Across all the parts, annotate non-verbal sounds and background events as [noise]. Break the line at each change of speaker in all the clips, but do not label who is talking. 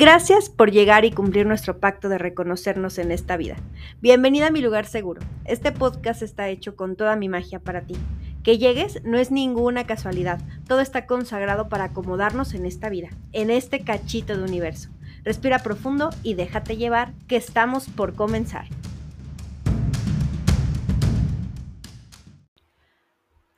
Gracias por llegar y cumplir nuestro pacto de reconocernos en esta vida. Bienvenida a mi lugar seguro. Este podcast está hecho con toda mi magia para ti. Que llegues no es ninguna casualidad. Todo está consagrado para acomodarnos en esta vida, en este cachito de universo. Respira profundo y déjate llevar, que estamos por comenzar.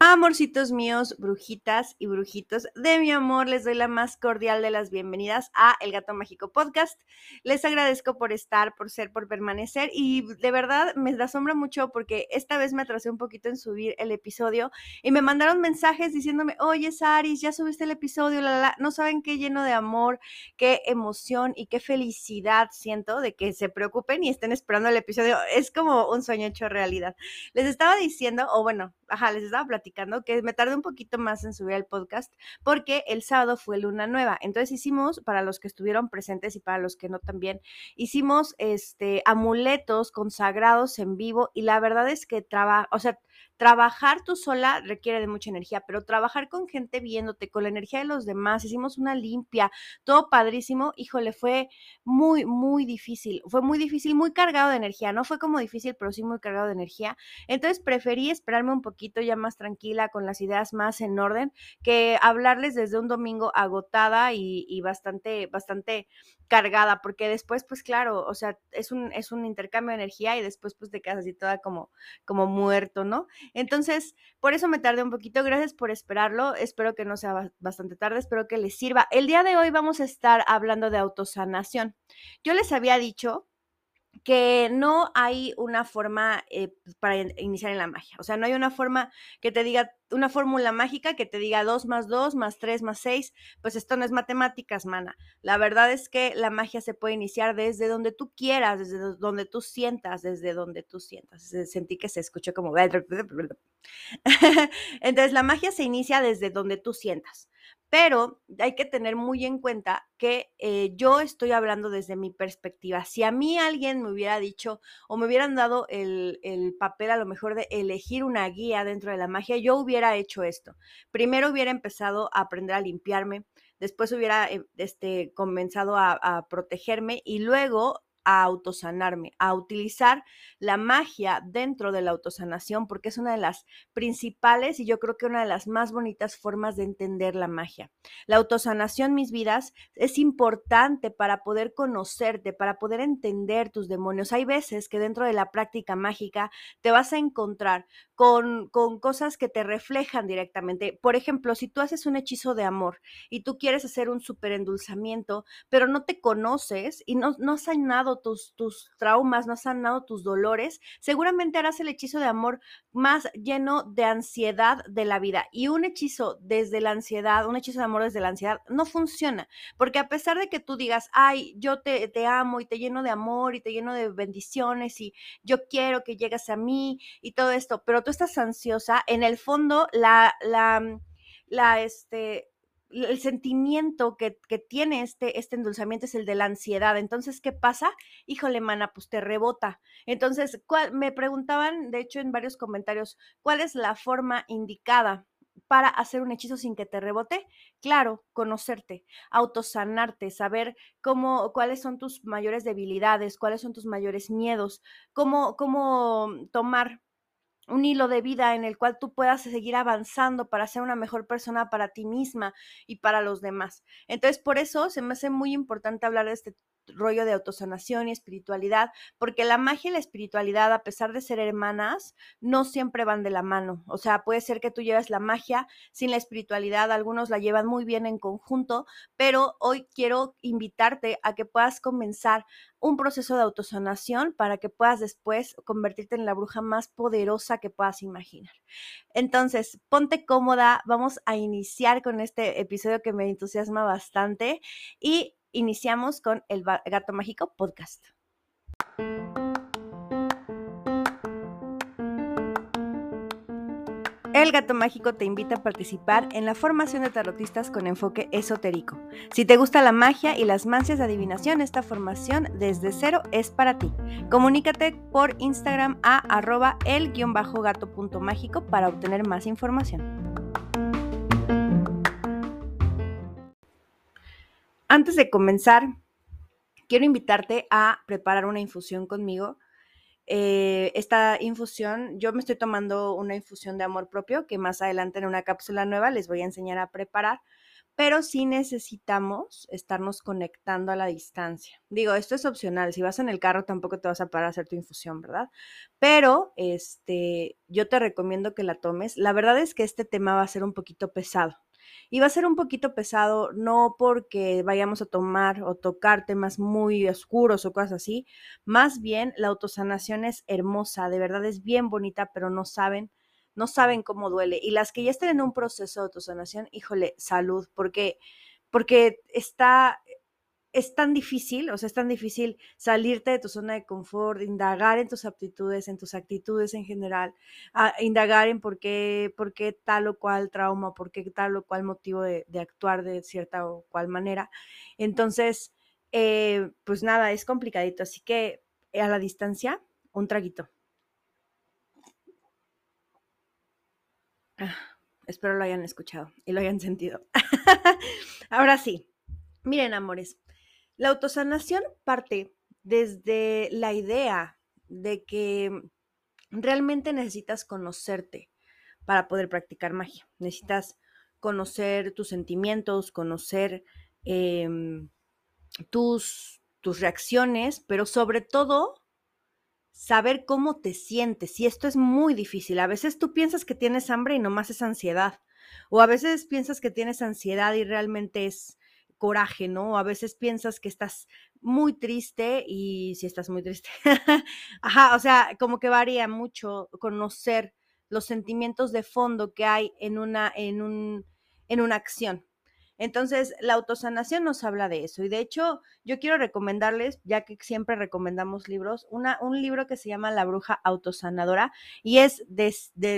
Amorcitos míos, brujitas y brujitos de mi amor, les doy la más cordial de las bienvenidas a El Gato Mágico Podcast. Les agradezco por estar, por ser, por permanecer y de verdad me asombra mucho porque esta vez me atrasé un poquito en subir el episodio y me mandaron mensajes diciéndome, oye Saris, ya subiste el episodio, la, no saben qué lleno de amor, qué emoción y qué felicidad siento de que se preocupen y estén esperando el episodio. Es como un sueño hecho realidad. Les estaba diciendo, o bueno, ajá, les estaba platicando que me tardé un poquito más en subir el podcast porque el sábado fue luna nueva. Entonces hicimos, para los que estuvieron presentes y para los que no también, hicimos este amuletos consagrados en vivo y la verdad es que trabaja, o sea, Trabajar tú sola requiere de mucha energía, pero trabajar con gente viéndote, con la energía de los demás, hicimos una limpia, todo padrísimo, híjole, fue muy, muy difícil, fue muy difícil, muy cargado de energía, no fue como difícil, pero sí muy cargado de energía. Entonces preferí esperarme un poquito ya más tranquila, con las ideas más en orden, que hablarles desde un domingo agotada y, bastante, bastante cargada, porque después, pues claro, o sea, es un, es un intercambio de energía y después pues te quedas así toda como, como muerto, ¿no? Entonces, por eso me tardé un poquito, gracias por esperarlo, espero que no sea bastante tarde, espero que les sirva. El día de hoy vamos a estar hablando de autosanación. Yo les había dicho que no hay una forma eh, para iniciar en la magia. O sea, no hay una forma que te diga, una fórmula mágica que te diga 2 más 2 más 3 más 6. Pues esto no es matemáticas, mana. La verdad es que la magia se puede iniciar desde donde tú quieras, desde donde tú sientas, desde donde tú sientas. Sentí que se escuchó como... [laughs] Entonces, la magia se inicia desde donde tú sientas pero hay que tener muy en cuenta que eh, yo estoy hablando desde mi perspectiva. Si a mí alguien me hubiera dicho o me hubieran dado el, papel a lo mejor de elegir una guía dentro de la magia, yo hubiera hecho esto. Primero hubiera empezado a aprender a limpiarme, después hubiera eh, este, comenzado a protegerme y luego a autosanarme, a utilizar la magia dentro de la autosanación, porque es una de las principales y yo creo que una de las más bonitas formas de entender la magia. La autosanación, mis vidas, es importante para poder conocerte, para poder entender tus demonios. Hay veces que dentro de la práctica mágica te vas a encontrar con, con cosas que te reflejan directamente. Por ejemplo, si tú haces un hechizo de amor y tú quieres hacer un super endulzamiento, pero no te conoces y no, no has sanado tus, tus traumas, no has sanado tus dolores, seguramente harás el hechizo de amor más lleno de ansiedad de la vida. Y un hechizo desde la ansiedad, un hechizo de amor desde la ansiedad, no funciona. Porque a pesar de que tú digas, ay, yo te, te amo y te lleno de amor y te lleno de bendiciones y yo quiero que llegues a mí y todo esto, pero tú estás ansiosa, en el fondo la, la, la, este, el sentimiento que, tiene este, este endulzamiento es el de la ansiedad. Entonces, ¿qué pasa? Híjole, mana, pues te rebota. Entonces, me preguntaban, de hecho, en varios comentarios, ¿cuál es la forma indicada para hacer un hechizo sin que te rebote? Claro, conocerte, autosanarte, saber cómo, cuáles son tus mayores debilidades, cuáles son tus mayores miedos, cómo, cómo tomar un hilo de vida en el cual tú puedas seguir avanzando para ser una mejor persona para ti misma y para los demás. Entonces, por eso se me hace muy importante hablar de este rollo de autosanación y espiritualidad, porque la magia y la espiritualidad, a pesar de ser hermanas, no siempre van de la mano. O sea, puede ser que tú lleves la magia sin la espiritualidad, algunos la llevan muy bien en conjunto, pero hoy quiero invitarte a que puedas comenzar un proceso de autosanación para que puedas después convertirte en la bruja más poderosa que puedas imaginar. Entonces, ponte cómoda, vamos a iniciar con este episodio que me entusiasma bastante y iniciamos con el Gato Mágico Podcast. El Gato Mágico te invita a participar en la formación de tarotistas con enfoque esotérico. Si te gusta la magia y las mancias de adivinación, esta formación desde cero es para ti. Comunícate por Instagram a arroba el-gato.mágico para obtener más información. Antes de comenzar, quiero invitarte a preparar una infusión conmigo. Eh, esta infusión, yo me estoy tomando una infusión de amor propio que más adelante en una cápsula nueva les voy a enseñar a preparar pero sí necesitamos estarnos conectando a la distancia. Digo, esto es opcional, si vas en el carro tampoco te vas a parar a hacer tu infusión, ¿verdad? Pero este, yo te recomiendo que la tomes. La verdad es que este tema va a ser un poquito pesado. Y va a ser un poquito pesado no porque vayamos a tomar o tocar temas muy oscuros o cosas así, más bien la autosanación es hermosa, de verdad es bien bonita, pero no saben no saben cómo duele. Y las que ya estén en un proceso de autosanación, híjole, salud, porque, porque está, es tan difícil, o sea, es tan difícil salirte de tu zona de confort, indagar en tus aptitudes, en tus actitudes en general, indagar en por qué, por qué tal o cual trauma, por qué tal o cual motivo de, actuar de cierta o cual manera. Entonces, eh, pues nada, es complicadito. Así que a la distancia, un traguito. Ah, espero lo hayan escuchado y lo hayan sentido. [laughs] Ahora sí, miren, amores, la autosanación parte desde la idea de que realmente necesitas conocerte para poder practicar magia. Necesitas conocer tus sentimientos, conocer em, tus, tus reacciones, pero sobre todo saber cómo te sientes. Y esto es muy difícil. A veces tú piensas que tienes hambre y nomás es ansiedad. O a veces piensas que tienes ansiedad y realmente es coraje, ¿no? A veces piensas que estás muy triste y si estás muy triste. [laughs] Ajá, o sea, como que varía mucho conocer los sentimientos de fondo que hay en una, en un, en una acción. Entonces, la autosanación nos habla de eso. Y de hecho, yo quiero recomendarles, ya que siempre recomendamos libros, una, un libro que se llama La bruja autosanadora y es de,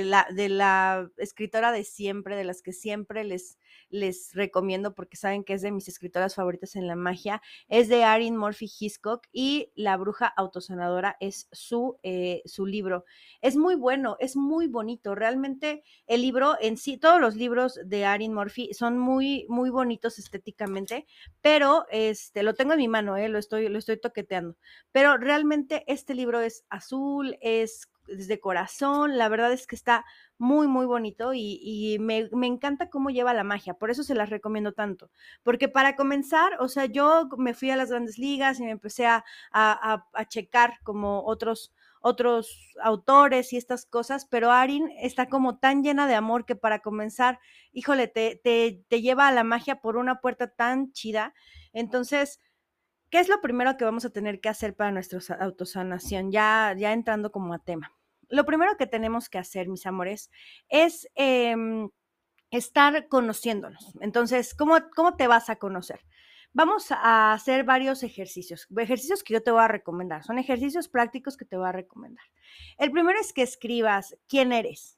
la, de la escritora de siempre, de las que siempre les, les recomiendo porque saben que es de mis escritoras favoritas en la magia. Es de Erin Murphy Hiscock y La bruja autosanadora es su, eh, su libro. Es muy bueno, es muy bonito. Realmente el libro en sí, todos los libros de Erin Murphy son muy, muy bonitos estéticamente, pero este, lo tengo en mi mano, eh, lo, estoy, lo estoy toqueteando. Pero realmente este libro es azul, es desde corazón, la verdad es que está muy, muy bonito y, me, encanta cómo lleva la magia, por eso se las recomiendo tanto, porque para comenzar, o sea, yo me fui a las grandes ligas y me empecé a, a checar como otros, otros autores y estas cosas, pero Arin está como tan llena de amor que para comenzar, híjole, te, te, te lleva a la magia por una puerta tan chida. Entonces, ¿qué es lo primero que vamos a tener que hacer para nuestra autosanación? Ya, ya entrando como a tema. Lo primero que tenemos que hacer, mis amores, es em, estar conociéndonos. Entonces, ¿cómo, ¿cómo te vas a conocer? Vamos a hacer varios ejercicios, ejercicios que yo te voy a recomendar. Son ejercicios prácticos que te voy a recomendar. El primero es que escribas quién eres.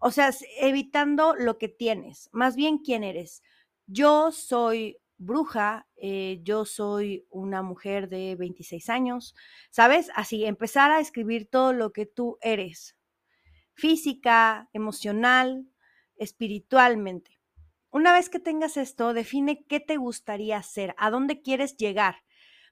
O sea, evitando lo que tienes, más bien quién eres. Yo soy bruja, eh, yo soy una mujer de 26 años, ¿sabes? Así, empezar a escribir todo lo que tú eres, física, emocional, espiritualmente. Una vez que tengas esto, define qué te gustaría hacer, a dónde quieres llegar.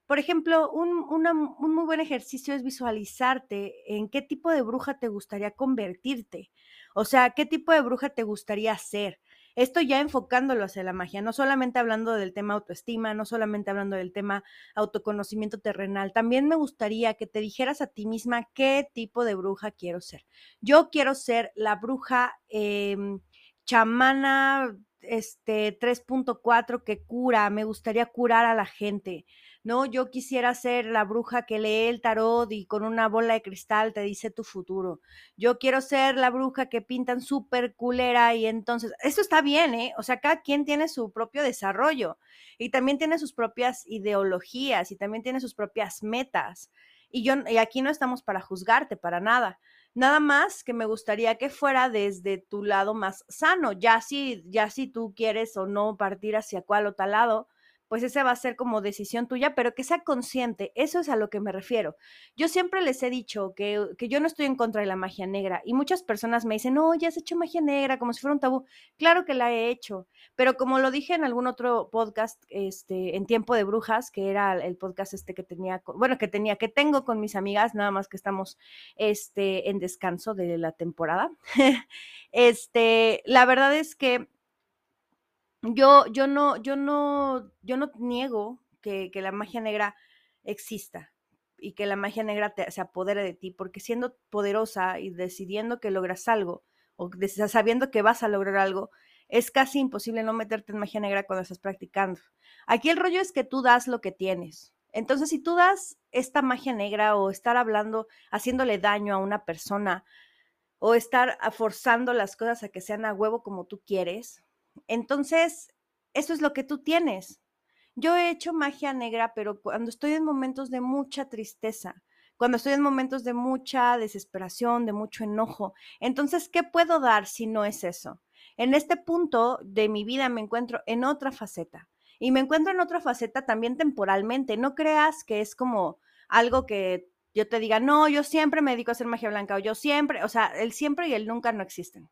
Por ejemplo, un, un, muy buen ejercicio es visualizarte en qué tipo de bruja te gustaría convertirte. O sea, qué tipo de bruja te gustaría ser. Esto ya enfocándolo hacia la magia, no solamente hablando del tema autoestima, no solamente hablando del tema autoconocimiento terrenal, también me gustaría que te dijeras a ti misma qué tipo de bruja quiero ser. Yo quiero ser la bruja em, chamana este 3.4 que cura, me gustaría curar a la gente, ¿no? Yo quisiera ser la bruja que lee el tarot y con una bola de cristal te dice tu futuro. Yo quiero ser la bruja que pintan súper culera y entonces, esto está bien, ¿eh? O sea, cada quien tiene su propio desarrollo y también tiene sus propias ideologías y también tiene sus propias metas. Y yo, y aquí no estamos para juzgarte, para nada Nada más que me gustaría que fuera desde tu lado más sano. Ya si, ya si tú quieres o no partir hacia cuál o tal lado, pues esa va a ser como decisión tuya, pero que sea consciente, eso es a lo que me refiero. Yo siempre les he dicho que, que yo no estoy en contra de la magia negra y muchas personas me dicen, no, ya has hecho magia negra como si fuera un tabú. Claro que la he hecho, pero como lo dije en algún otro podcast, este, en Tiempo de Brujas, que era el podcast este que tenía, bueno, que tenía, que tengo con mis amigas, nada más que estamos este, en descanso de la temporada. [laughs] este, la verdad es que yo, yo no, yo no, yo no niego que, la magia negra exista y que la magia negra se apodere de ti, porque siendo poderosa y decidiendo que logras algo, o sabiendo que vas a lograr algo, es casi imposible no meterte en magia negra cuando estás practicando. Aquí el rollo es que tú das lo que tienes. Entonces, si tú das esta magia negra o estar hablando, haciéndole daño a una persona, o estar forzando las cosas a que sean a huevo como tú quieres, entonces, eso es lo que tú tienes. Yo he hecho magia negra, pero cuando estoy en momentos de mucha tristeza, cuando estoy en momentos de mucha desesperación, de mucho enojo, entonces, ¿qué puedo dar si no es eso? En este punto de mi vida me encuentro en otra faceta y me encuentro en otra faceta también temporalmente. No creas que es como algo que yo te diga, no, yo siempre me dedico a hacer magia blanca o yo siempre, o sea, el siempre y el nunca no existen.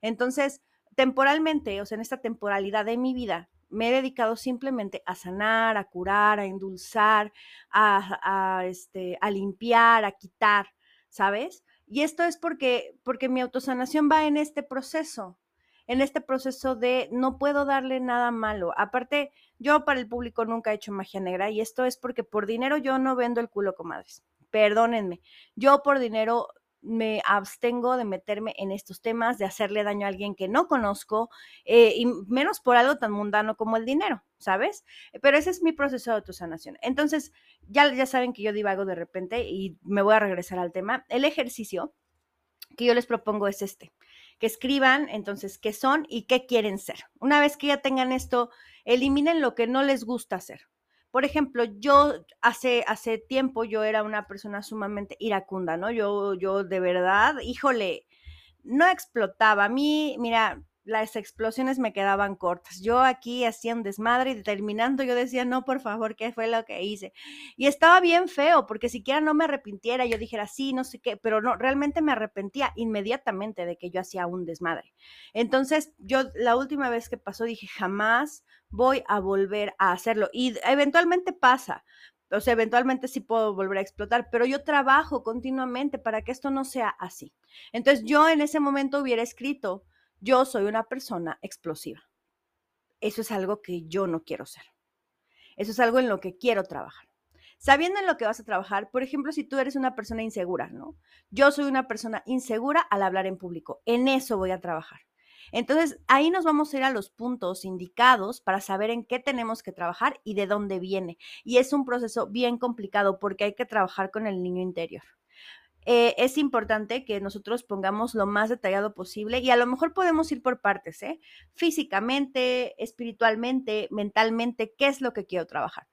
Entonces, temporalmente, o sea, en esta temporalidad de mi vida, me he dedicado simplemente a sanar, a curar, a endulzar, a, este, a limpiar, a quitar, ¿sabes? Y esto es porque, porque mi autosanación va en este proceso, en este proceso de no puedo darle nada malo. Aparte, yo para el público nunca he hecho magia negra y esto es porque por dinero yo no vendo el culo, comadres. Perdónenme, yo por dinero me abstengo de meterme en estos temas, de hacerle daño a alguien que no conozco, eh, y menos por algo tan mundano como el dinero, ¿sabes? Pero ese es mi proceso de autosanación. Entonces, ya, ya saben que yo divago de repente y me voy a regresar al tema. El ejercicio que yo les propongo es este, que escriban entonces qué son y qué quieren ser. Una vez que ya tengan esto, eliminen lo que no les gusta hacer. Por ejemplo, yo hace, hace tiempo yo era una persona sumamente iracunda, ¿no? Yo, yo de verdad, híjole, no explotaba. A mí, mira, las explosiones me quedaban cortas. Yo aquí hacía un desmadre y terminando yo decía, no, por favor, ¿qué fue lo que hice? Y estaba bien feo, porque siquiera no me arrepintiera, yo dijera, sí, no sé qué, pero no, realmente me arrepentía inmediatamente de que yo hacía un desmadre. Entonces, yo la última vez que pasó dije, jamás voy a volver a hacerlo. Y eventualmente pasa, o sea, eventualmente sí puedo volver a explotar, pero yo trabajo continuamente para que esto no sea así. Entonces yo en ese momento hubiera escrito, yo soy una persona explosiva. Eso es algo que yo no quiero ser. Eso es algo en lo que quiero trabajar. Sabiendo en lo que vas a trabajar, por ejemplo, si tú eres una persona insegura, ¿no? Yo soy una persona insegura al hablar en público. En eso voy a trabajar. Entonces, ahí nos vamos a ir a los puntos indicados para saber en qué tenemos que trabajar y de dónde viene. Y es un proceso bien complicado porque hay que trabajar con el niño interior. Eh, es importante que nosotros pongamos lo más detallado posible y a lo mejor podemos ir por partes, ¿eh? Físicamente, espiritualmente, mentalmente, ¿qué es lo que quiero trabajar?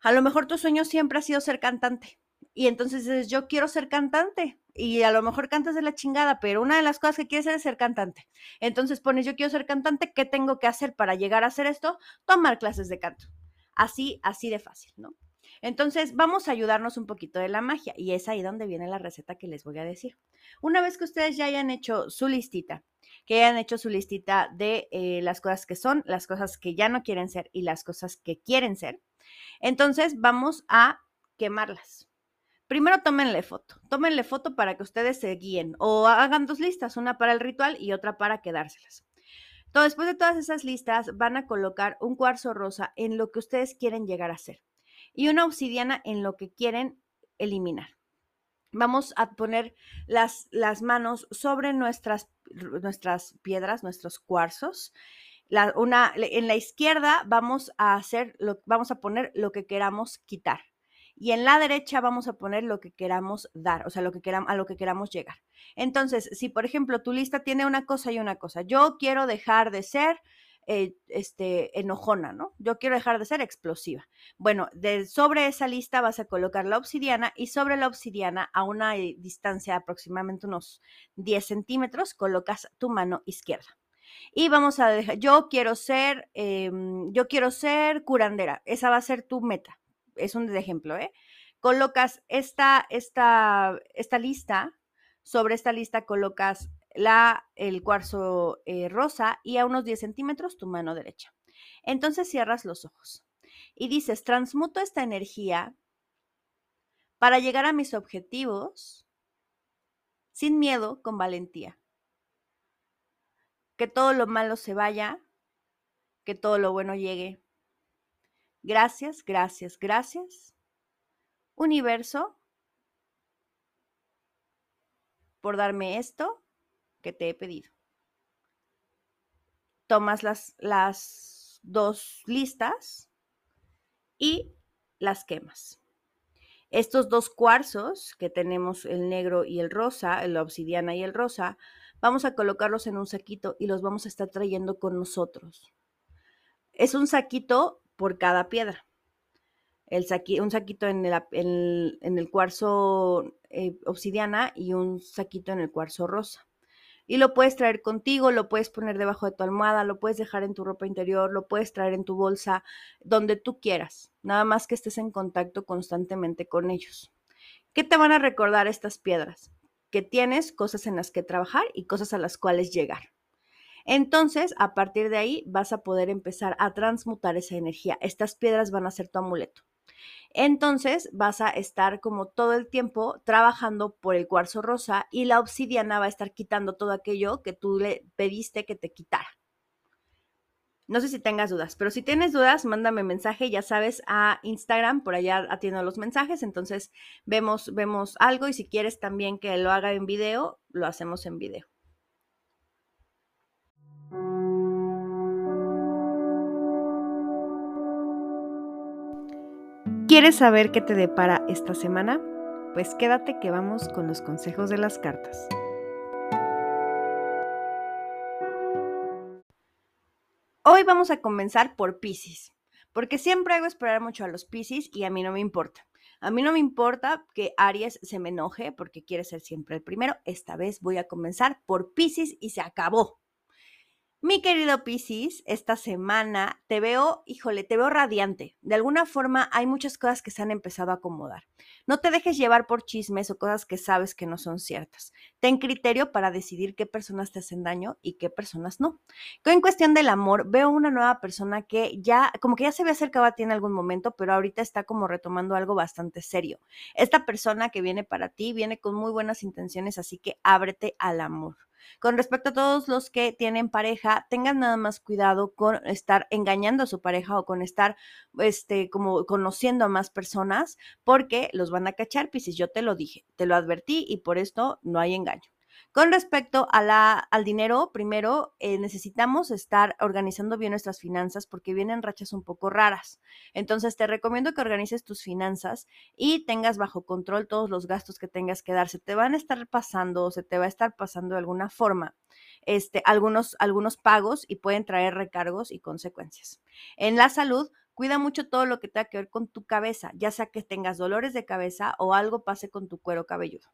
A lo mejor tu sueño siempre ha sido ser cantante y entonces dices, yo quiero ser cantante y a lo mejor cantas de la chingada, pero una de las cosas que quieres es ser cantante. Entonces pones, yo quiero ser cantante, ¿qué tengo que hacer para llegar a hacer esto? Tomar clases de canto. Así, así de fácil, ¿no? Entonces, vamos a ayudarnos un poquito de la magia y es ahí donde viene la receta que les voy a decir. Una vez que ustedes ya hayan hecho su listita, que hayan hecho su listita de eh, las cosas que son, las cosas que ya no quieren ser y las cosas que quieren ser, entonces vamos a quemarlas. Primero tómenle foto, tómenle foto para que ustedes se guíen o hagan dos listas, una para el ritual y otra para quedárselas. Entonces, después de todas esas listas, van a colocar un cuarzo rosa en lo que ustedes quieren llegar a ser y una obsidiana en lo que quieren eliminar. Vamos a poner las, las manos sobre nuestras, nuestras piedras, nuestros cuarzos. La, una, en la izquierda vamos a hacer, lo, vamos a poner lo que queramos quitar. Y en la derecha vamos a poner lo que queramos dar, o sea, lo que queramos, a lo que queramos llegar. Entonces, si por ejemplo tu lista tiene una cosa y una cosa, yo quiero dejar de ser eh, este, enojona, ¿no? Yo quiero dejar de ser explosiva. Bueno, sobre esa lista vas a colocar la obsidiana y sobre la obsidiana a una eh, distancia de aproximadamente unos 10 centímetros colocas tu mano izquierda. Y vamos a dejar, yo quiero ser, em, yo quiero ser curandera. Esa va a ser tu meta. Es un ejemplo, ¿eh? Colocas esta, esta, esta lista, sobre esta lista colocas la, el cuarzo eh, rosa y a unos 10 centímetros tu mano derecha. Entonces cierras los ojos y dices, transmuto esta energía para llegar a mis objetivos sin miedo, con valentía. Que todo lo malo se vaya, que todo lo bueno llegue. Gracias, gracias, gracias. Universo, por darme esto que te he pedido. Tomas las, las dos listas y las quemas. Estos dos cuarzos que tenemos, el negro y el rosa, la obsidiana y el rosa, vamos a colocarlos en un saquito y los vamos a estar trayendo con nosotros. Es un saquito por cada piedra. El un saquito en el, en el cuarzo eh, obsidiana y un saquito en el cuarzo rosa y lo puedes traer contigo, lo puedes poner debajo de tu almohada, lo puedes dejar en tu ropa interior, lo puedes traer en tu bolsa, donde tú quieras, nada más que estés en contacto constantemente con ellos. ¿Qué te van a recordar estas piedras? Que tienes cosas en las que trabajar y cosas a las cuales llegar. Entonces, a partir de ahí vas a poder empezar a transmutar esa energía. Estas piedras van a ser tu amuleto. Entonces vas a estar como todo el tiempo trabajando por el cuarzo rosa y la obsidiana va a estar quitando todo aquello que tú le pediste que te quitara. No sé si tengas dudas, pero si tienes dudas, mándame mensaje, ya sabes, a Instagram, por allá atiendo los mensajes, entonces vemos, vemos algo y si quieres también que lo haga en video, lo hacemos en video. ¿Quieres saber qué te depara esta semana? Pues quédate que vamos con los consejos de las cartas. Hoy vamos a comenzar por Pisces, porque siempre hago esperar mucho a los Pisces y a mí no me importa. A mí no me importa que Aries se me enoje porque quiere ser siempre el primero. Esta vez voy a comenzar por Pisces y se acabó. Mi querido Piscis, esta semana te veo, híjole, te veo radiante. De alguna forma hay muchas cosas que se han empezado a acomodar. No te dejes llevar por chismes o cosas que sabes que no son ciertas. Ten criterio para decidir qué personas te hacen daño y qué personas no. En cuestión del amor, veo una nueva persona que ya, como que ya se había acercado a ti en algún momento, pero ahorita está como retomando algo bastante serio. Esta persona que viene para ti viene con muy buenas intenciones, así que ábrete al amor. Con respecto a todos los que tienen pareja, tengan nada más cuidado con estar engañando a su pareja o con estar, este, como conociendo a más personas, porque los van a cachar, si yo te lo dije, te lo advertí y por esto no hay engaño. Con respecto a la, al dinero, primero eh, necesitamos estar organizando bien nuestras finanzas porque vienen rachas un poco raras. Entonces te recomiendo que organices tus finanzas y tengas bajo control todos los gastos que tengas que dar. Se te van a estar pasando o se te va a estar pasando de alguna forma este, algunos, algunos pagos y pueden traer recargos y consecuencias. En la salud, Cuida mucho todo lo que tenga que ver con tu cabeza, ya sea que tengas dolores de cabeza o algo pase con tu cuero cabelludo.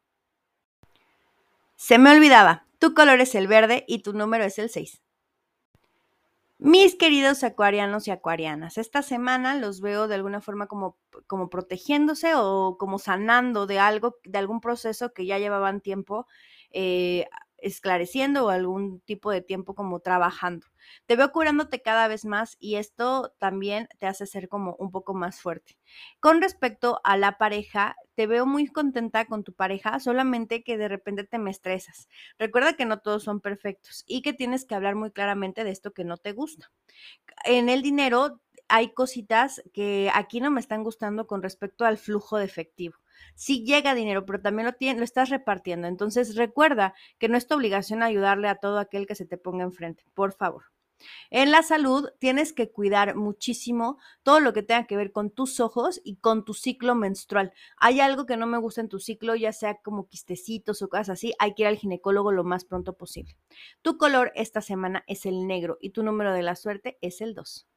Se me olvidaba, tu color es el verde y tu número es el 6. Mis queridos acuarianos y acuarianas, esta semana los veo de alguna forma como, como protegiéndose o como sanando de algo, de algún proceso que ya llevaban tiempo eh, esclareciendo o algún tipo de tiempo como trabajando. Te veo curándote cada vez más y esto también te hace ser como un poco más fuerte. Con respecto a la pareja, te veo muy contenta con tu pareja, solamente que de repente te me estresas. Recuerda que no todos son perfectos y que tienes que hablar muy claramente de esto que no te gusta. En el dinero hay cositas que aquí no me están gustando con respecto al flujo de efectivo sí llega dinero, pero también lo, lo estás repartiendo. Entonces recuerda que no es tu obligación ayudarle a todo aquel que se te ponga enfrente, por favor. En la salud tienes que cuidar muchísimo todo lo que tenga que ver con tus ojos y con tu ciclo menstrual. Hay algo que no me gusta en tu ciclo, ya sea como quistecitos o cosas así, hay que ir al ginecólogo lo más pronto posible. Tu color esta semana es el negro y tu número de la suerte es el 2.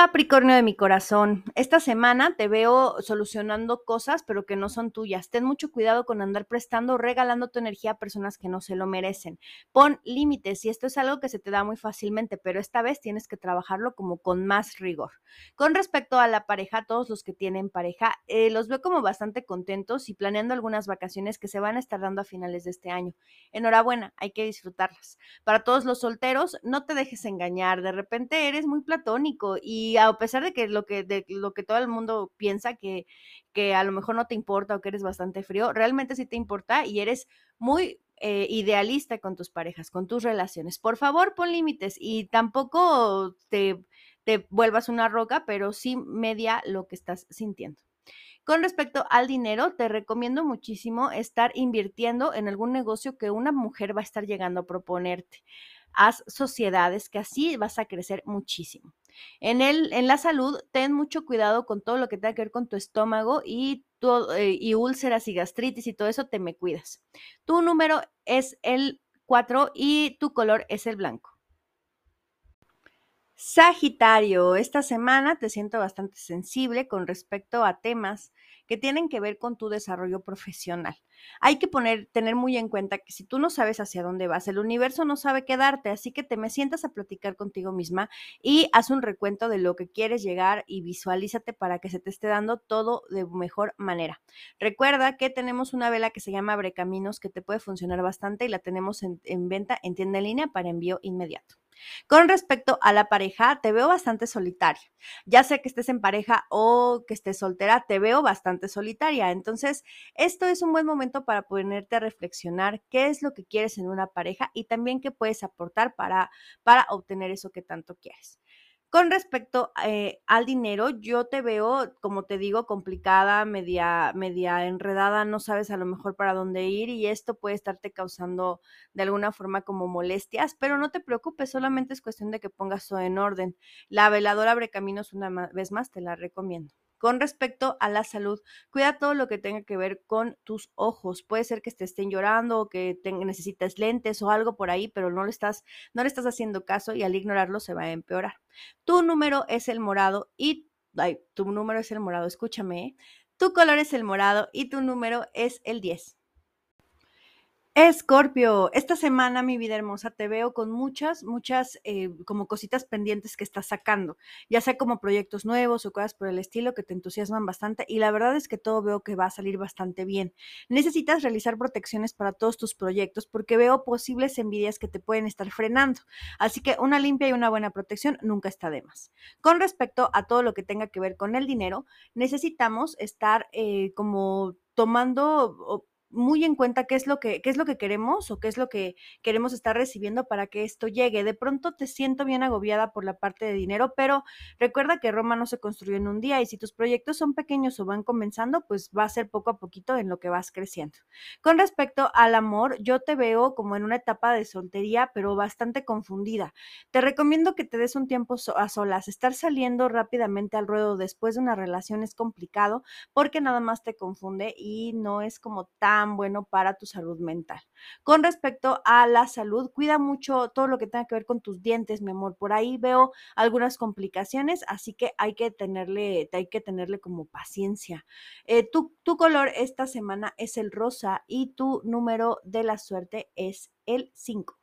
Capricornio de mi corazón, esta semana te veo solucionando cosas, pero que no son tuyas. Ten mucho cuidado con andar prestando o regalando tu energía a personas que no se lo merecen. Pon límites y esto es algo que se te da muy fácilmente, pero esta vez tienes que trabajarlo como con más rigor. Con respecto a la pareja, todos los que tienen pareja, eh, los veo como bastante contentos y planeando algunas vacaciones que se van a estar dando a finales de este año. Enhorabuena, hay que disfrutarlas. Para todos los solteros, no te dejes engañar. De repente eres muy platónico y y a pesar de que lo que, todo el mundo piensa que, a lo mejor no te importa o que eres bastante frío, realmente sí te importa y eres muy eh, idealista con tus parejas, con tus relaciones. Por favor, pon límites y tampoco te vuelvas una roca, pero sí media lo que estás sintiendo. Con respecto al dinero, te recomiendo muchísimo estar invirtiendo en algún negocio que una mujer va a estar llegando a proponerte. Haz sociedades que así vas a crecer muchísimo. En, el, en la salud, ten mucho cuidado con todo lo que tenga que ver con tu estómago y, eh, y úlceras y gastritis y todo eso, te me cuidas. Tu número es el 4 y tu color es el blanco. Sagitario, esta semana te siento bastante sensible con respecto a temas que tienen que ver con tu desarrollo profesional. Hay que poner, tener muy en cuenta que si tú no sabes hacia dónde vas, el universo no sabe qué darte, así que te me sientas a platicar contigo misma y haz un recuento de lo que quieres llegar y visualízate para que se te esté dando todo de mejor manera. Recuerda que tenemos una vela que se llama Abre Caminos que te puede funcionar bastante y la tenemos en, en venta en tienda en línea para envío inmediato. Con respecto a la pareja, te veo bastante solitaria. Ya sea que estés en pareja o que estés soltera, te veo bastante solitaria. Entonces, esto es un buen momento para ponerte a reflexionar qué es lo que quieres en una pareja y también qué puedes aportar para, para obtener eso que tanto quieres. Con respecto eh, al dinero, yo te veo, como te digo, complicada, media, media enredada, no sabes a lo mejor para dónde ir y esto puede estarte causando de alguna forma como molestias, pero no te preocupes, solamente es cuestión de que pongas todo en orden. La veladora abre caminos una vez más, te la recomiendo. Con respecto a la salud, cuida todo lo que tenga que ver con tus ojos. Puede ser que te estén llorando o que necesites lentes o algo por ahí, pero no le estás, no le estás haciendo caso y al ignorarlo se va a empeorar. Tu número es el morado y ay, tu número es el morado, escúchame. ¿eh? Tu color es el morado y tu número es el 10. Escorpio, esta semana, mi vida hermosa, te veo con muchas, muchas eh, como cositas pendientes que estás sacando, ya sea como proyectos nuevos o cosas por el estilo que te entusiasman bastante y la verdad es que todo veo que va a salir bastante bien. Necesitas realizar protecciones para todos tus proyectos porque veo posibles envidias que te pueden estar frenando, así que una limpia y una buena protección nunca está de más. Con respecto a todo lo que tenga que ver con el dinero, necesitamos estar eh, como tomando muy en cuenta qué es lo que qué es lo que queremos o qué es lo que queremos estar recibiendo para que esto llegue. De pronto te siento bien agobiada por la parte de dinero, pero recuerda que Roma no se construyó en un día y si tus proyectos son pequeños o van comenzando, pues va a ser poco a poquito en lo que vas creciendo. Con respecto al amor, yo te veo como en una etapa de soltería, pero bastante confundida. Te recomiendo que te des un tiempo a solas. Estar saliendo rápidamente al ruedo después de una relación es complicado porque nada más te confunde y no es como tan bueno para tu salud mental. Con respecto a la salud, cuida mucho todo lo que tenga que ver con tus dientes, mi amor. Por ahí veo algunas complicaciones, así que hay que tenerle, hay que tenerle como paciencia. Eh, tu, tu color esta semana es el rosa y tu número de la suerte es el 5.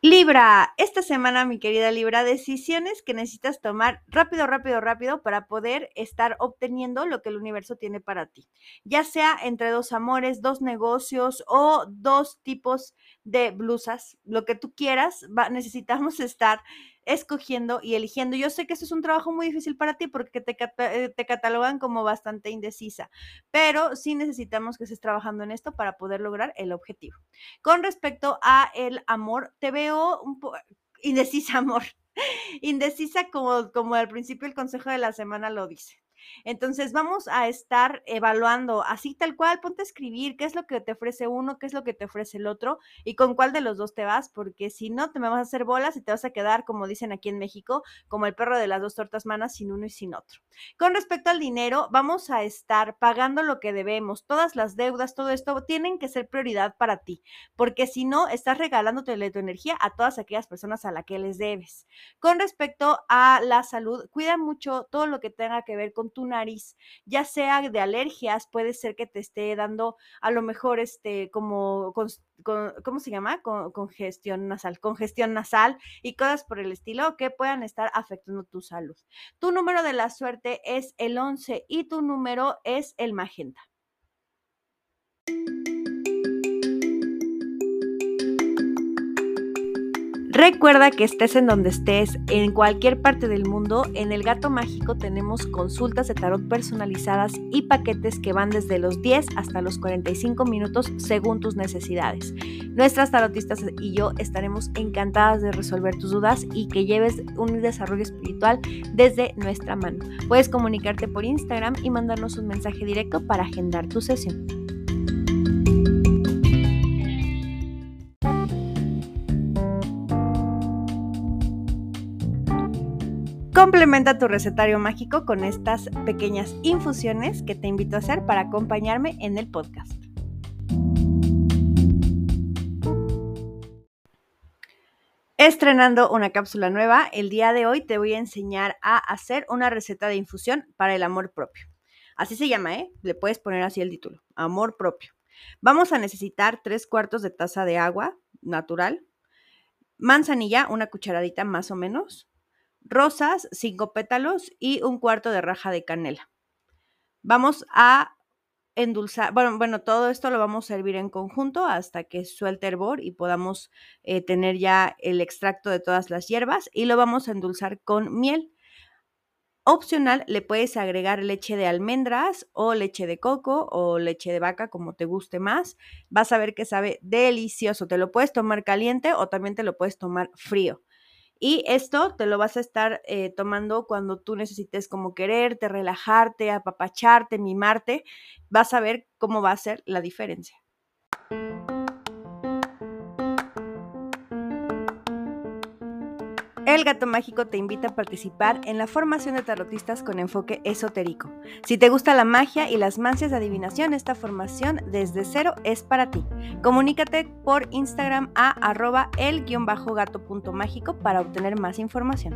Libra, esta semana, mi querida Libra, decisiones que necesitas tomar rápido, rápido, rápido para poder estar obteniendo lo que el universo tiene para ti. Ya sea entre dos amores, dos negocios o dos tipos de blusas, lo que tú quieras, necesitamos estar escogiendo y eligiendo. Yo sé que eso es un trabajo muy difícil para ti porque te, eh, te catalogan como bastante indecisa, pero sí necesitamos que estés trabajando en esto para poder lograr el objetivo. Con respecto a el amor, te veo un poco indecisa, [laughs] amor. Indecisa como, como al principio el consejo de la semana lo dice. Entonces vamos a estar evaluando así tal cual, ponte a escribir qué es lo que te ofrece uno, qué es lo que te ofrece el otro y con cuál de los dos te vas, porque si no te me vas a hacer bolas y te vas a quedar, como dicen aquí en México, como el perro de las dos tortas manas, sin uno y sin otro. Con respecto al dinero, vamos a estar pagando lo que debemos, todas las deudas, todo esto tienen que ser prioridad para ti, porque si no, estás regalándote tu energía a todas aquellas personas a las que les debes. Con respecto a la salud, cuida mucho todo lo que tenga que ver con tu nariz, ya sea de alergias, puede ser que te esté dando a lo mejor este como ¿cómo se llama? Con, congestión nasal, congestión nasal y cosas por el estilo que puedan estar afectando tu salud. Tu número de la suerte es el 11 y tu número es el magenta. Recuerda que estés en donde estés, en cualquier parte del mundo, en el Gato Mágico tenemos consultas de tarot personalizadas y paquetes que van desde los 10 hasta los 45 minutos según tus necesidades. Nuestras tarotistas y yo estaremos encantadas de resolver tus dudas y que lleves un desarrollo espiritual desde nuestra mano. Puedes comunicarte por Instagram y mandarnos un mensaje directo para agendar tu sesión. Complementa tu recetario mágico con estas pequeñas infusiones que te invito a hacer para acompañarme en el podcast. Estrenando una cápsula nueva, el día de hoy te voy a enseñar a hacer una receta de infusión para el amor propio. Así se llama, ¿eh? Le puedes poner así el título, amor propio. Vamos a necesitar tres cuartos de taza de agua natural, manzanilla, una cucharadita más o menos, rosas, cinco pétalos y un cuarto de raja de canela. Vamos a endulzar, bueno, bueno, todo esto lo vamos a servir en conjunto hasta que suelte hervor y podamos eh, tener ya el extracto de todas las hierbas y lo vamos a endulzar con miel. Opcional, le puedes agregar leche de almendras o leche de coco o leche de vaca, como te guste más. Vas a ver que sabe delicioso. Te lo puedes tomar caliente o también te lo puedes tomar frío. Y esto te lo vas a estar eh, tomando cuando tú necesites como quererte, relajarte, apapacharte, mimarte. Vas a ver cómo va a ser la diferencia. El Gato Mágico te invita a participar en la formación de tarotistas con enfoque esotérico. Si te gusta la magia y las mancias de adivinación, esta formación desde cero es para ti. Comunícate por Instagram a arroba el-gato.mágico para obtener más información.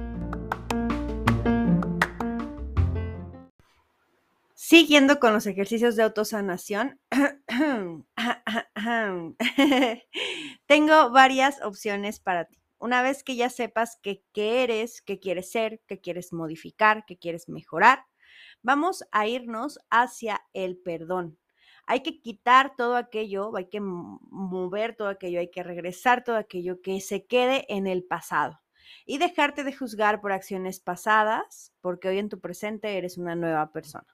Siguiendo con los ejercicios de autosanación, [coughs] tengo varias opciones para ti. Una vez que ya sepas qué eres, qué quieres ser, qué quieres modificar, qué quieres mejorar, vamos a irnos hacia el perdón. Hay que quitar todo aquello, hay que mover todo aquello, hay que regresar todo aquello que se quede en el pasado y dejarte de juzgar por acciones pasadas, porque hoy en tu presente eres una nueva persona.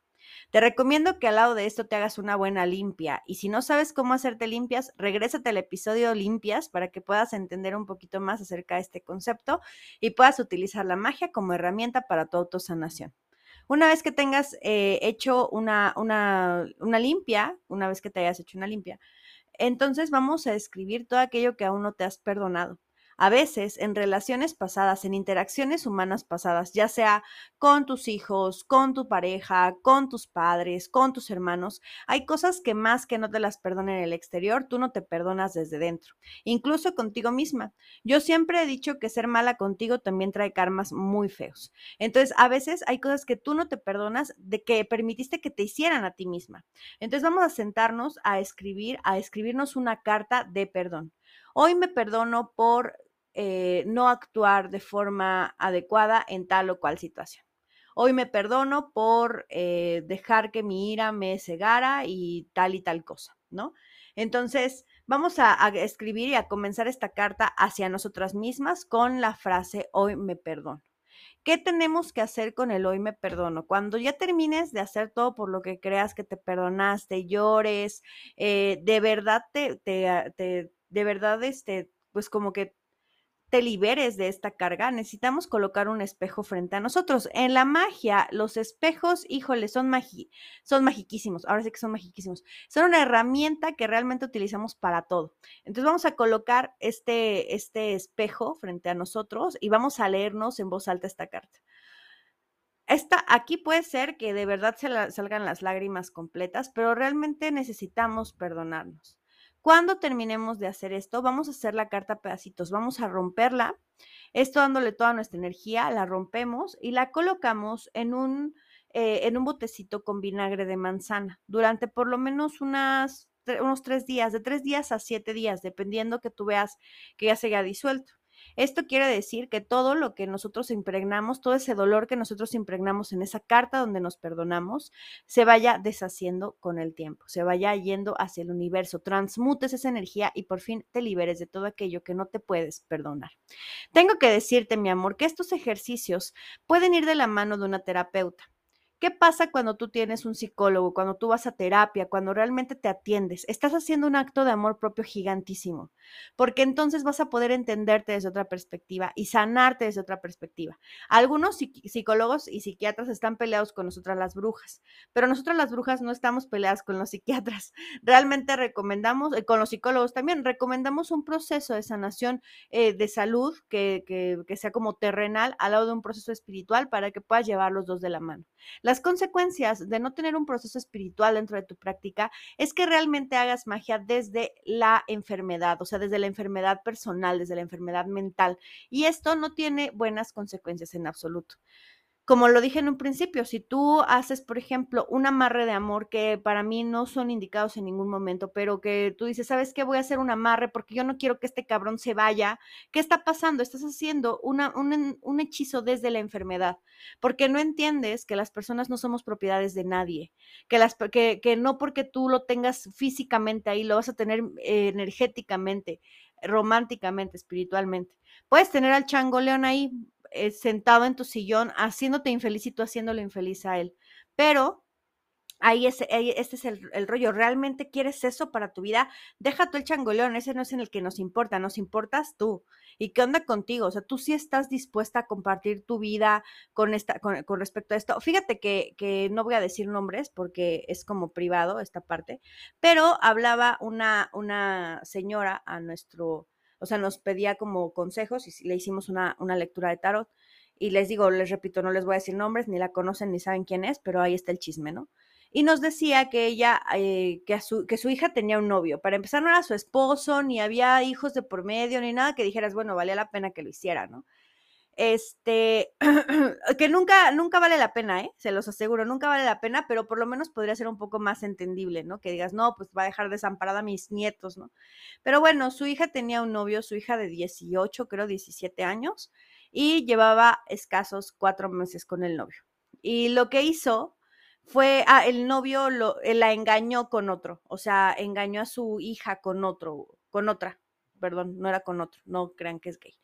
Te recomiendo que al lado de esto te hagas una buena limpia y si no sabes cómo hacerte limpias, regrésate al episodio limpias para que puedas entender un poquito más acerca de este concepto y puedas utilizar la magia como herramienta para tu autosanación. Una vez que tengas eh, hecho una, una, una limpia, una vez que te hayas hecho una limpia, entonces vamos a escribir todo aquello que aún no te has perdonado. A veces en relaciones pasadas, en interacciones humanas pasadas, ya sea con tus hijos, con tu pareja, con tus padres, con tus hermanos, hay cosas que más que no te las perdonen en el exterior, tú no te perdonas desde dentro, incluso contigo misma. Yo siempre he dicho que ser mala contigo también trae karmas muy feos. Entonces, a veces hay cosas que tú no te perdonas de que permitiste que te hicieran a ti misma. Entonces, vamos a sentarnos a escribir, a escribirnos una carta de perdón. Hoy me perdono por eh, no actuar de forma adecuada en tal o cual situación. Hoy me perdono por eh, dejar que mi ira me cegara y tal y tal cosa, ¿no? Entonces, vamos a, escribir y a comenzar esta carta hacia nosotras mismas con la frase hoy me perdono. ¿Qué tenemos que hacer con el hoy me perdono? Cuando ya termines de hacer todo por lo que creas que te perdonaste, llores, eh, de verdad te, te, te, de verdad, este, pues como que te liberes de esta carga, necesitamos colocar un espejo frente a nosotros. En la magia, los espejos, híjole, son, magi son magiquísimos. Ahora sí que son magiquísimos. Son una herramienta que realmente utilizamos para todo. Entonces vamos a colocar este, este espejo frente a nosotros y vamos a leernos en voz alta esta carta. Esta, aquí puede ser que de verdad se salgan las lágrimas completas, pero realmente necesitamos perdonarnos. Cuando terminemos de hacer esto, vamos a hacer la carta a pedacitos, vamos a romperla, esto dándole toda nuestra energía, la rompemos y la colocamos en un, eh, en un botecito con vinagre de manzana durante por lo menos unas, unos tres días, de tres días a siete días, dependiendo que tú veas que ya se haya disuelto. Esto quiere decir que todo lo que nosotros impregnamos, todo ese dolor que nosotros impregnamos en esa carta donde nos perdonamos, se vaya deshaciendo con el tiempo, se vaya yendo hacia el universo, transmutes esa energía y por fin te liberes de todo aquello que no te puedes perdonar. Tengo que decirte, mi amor, que estos ejercicios pueden ir de la mano de una terapeuta. ¿Qué pasa cuando tú tienes un psicólogo, cuando tú vas a terapia, cuando realmente te atiendes? Estás haciendo un acto de amor propio gigantísimo, porque entonces vas a poder entenderte desde otra perspectiva y sanarte desde otra perspectiva. Algunos psicólogos y psiquiatras están peleados con nosotras las brujas, pero nosotras las brujas no estamos peleadas con los psiquiatras. [laughs] Realmente recomendamos, eh, con los psicólogos también, recomendamos un proceso de sanación eh, de salud que, que sea como terrenal al lado de un proceso espiritual para que puedas llevar los dos de la mano. Las consecuencias de no tener un proceso espiritual dentro de tu práctica es que realmente hagas magia desde la enfermedad, o sea, desde la enfermedad personal, desde la enfermedad mental. Y esto no tiene buenas consecuencias en absoluto como lo dije en un principio, si tú haces, por ejemplo, un amarre de amor que para mí no son indicados en ningún momento, pero que tú dices, ¿sabes qué? Voy a hacer un amarre porque yo no quiero que este cabrón se vaya. ¿Qué está pasando? Estás haciendo una, un, hechizo desde la enfermedad, porque no entiendes que las personas no somos propiedades de nadie, que, las, que, que no porque tú lo tengas físicamente ahí, lo vas a tener eh, energéticamente, románticamente, espiritualmente. Puedes tener al chango león ahí, eh, sentado en tu sillón, haciéndote infeliz y tú haciéndolo infeliz a él. Pero ahí es, este es el, rollo. ¿Realmente quieres eso para tu vida? Deja tú el changoleón, ese no es en el que nos importa, nos importas tú. ¿Y qué onda contigo? O sea, tú sí estás dispuesta a compartir tu vida con, esta, con, respecto a esto. Fíjate que, que, no voy a decir nombres porque es como privado esta parte, pero hablaba una, una señora a nuestro o sea, nos pedía como consejos y le hicimos una, lectura de tarot. Y les digo, les repito, no les voy a decir nombres, ni la conocen ni saben quién es, pero ahí está el chisme, ¿no? Y nos decía que ella, eh, que, su, que su hija tenía un novio. Para empezar, no era su esposo, ni había hijos de por medio, ni nada que dijeras, bueno, valía la pena que lo hiciera, ¿no? Este, [clears throat] que nunca, nunca vale la pena, ¿eh? Se los aseguro, nunca vale la pena, pero por lo menos podría ser un poco más entendible, ¿no? Que digas, no, pues va a dejar desamparada a mis nietos, ¿no? Pero bueno, su hija tenía un novio, su hija de 18, creo 17 años, y llevaba escasos cuatro meses con el novio. Y lo que hizo fue, ah, el novio lo, eh, la engañó con otro, o sea, engañó a su hija con otro, con otra, perdón, no era con otro, no crean que es gay.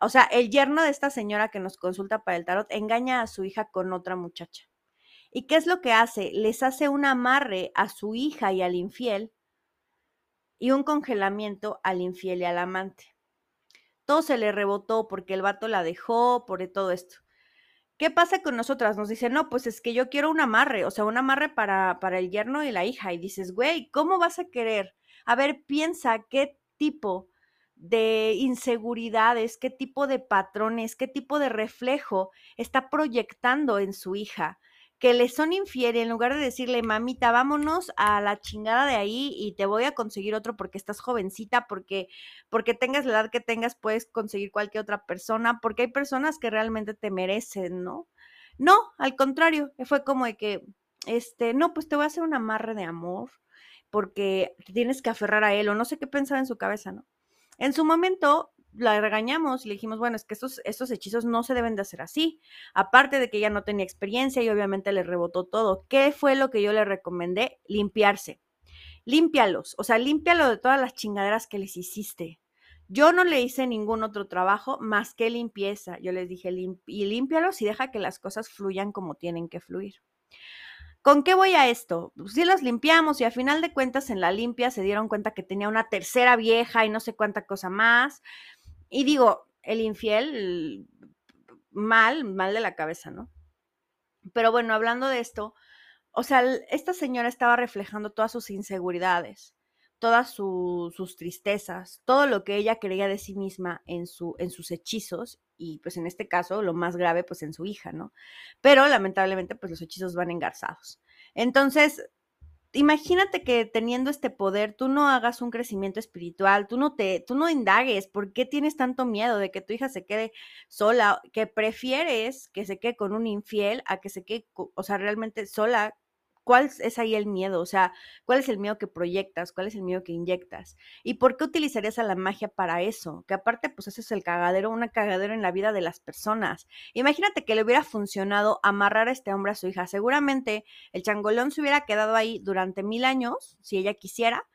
O sea, el yerno de esta señora que nos consulta para el tarot engaña a su hija con otra muchacha. ¿Y qué es lo que hace? Les hace un amarre a su hija y al infiel y un congelamiento al infiel y al amante. Todo se le rebotó porque el vato la dejó, por todo esto. ¿Qué pasa con nosotras? Nos dice, no, pues es que yo quiero un amarre, o sea, un amarre para, para el yerno y la hija. Y dices, güey, ¿cómo vas a querer? A ver, piensa qué tipo de inseguridades, qué tipo de patrones, qué tipo de reflejo está proyectando en su hija, que le son infieles, en lugar de decirle, mamita, vámonos a la chingada de ahí y te voy a conseguir otro porque estás jovencita, porque, porque tengas la edad que tengas, puedes conseguir cualquier otra persona, porque hay personas que realmente te merecen, ¿no? No, al contrario, fue como de que, este, no, pues te voy a hacer un amarre de amor, porque tienes que aferrar a él, o no sé qué pensaba en su cabeza, ¿no? En su momento la regañamos y le dijimos, bueno, es que estos, hechizos no se deben de hacer así. Aparte de que ella no tenía experiencia y obviamente le rebotó todo. ¿Qué fue lo que yo le recomendé? Limpiarse. Límpialos, o sea, límpialo de todas las chingaderas que les hiciste. Yo no le hice ningún otro trabajo más que limpieza. Yo les dije, y límpialos y deja que las cosas fluyan como tienen que fluir. ¿Con qué voy a esto? Pues sí las limpiamos y a final de cuentas en la limpia se dieron cuenta que tenía una tercera vieja y no sé cuánta cosa más. Y digo, el infiel mal, mal de la cabeza, ¿no? Pero bueno, hablando de esto, o sea, esta señora estaba reflejando todas sus inseguridades, todas sus tristezas, todo lo que ella creía de sí misma en, su, en sus hechizos y pues en este caso lo más grave pues en su hija, ¿no? Pero lamentablemente pues los hechizos van engarzados. Entonces, imagínate que teniendo este poder tú no hagas un crecimiento espiritual, tú no te, tú no indagues por qué tienes tanto miedo de que tu hija se quede sola, que prefieres que se quede con un infiel a que se quede, o sea, realmente sola ¿Cuál es ahí el miedo? O sea, ¿cuál es el miedo que proyectas? ¿Cuál es el miedo que inyectas? ¿Y por qué utilizarías a la magia para eso? Que aparte, pues ese es el cagadero, una cagadero en la vida de las personas. Imagínate que le hubiera funcionado amarrar a este hombre a su hija. Seguramente el changolón se hubiera quedado ahí durante mil años, si ella quisiera,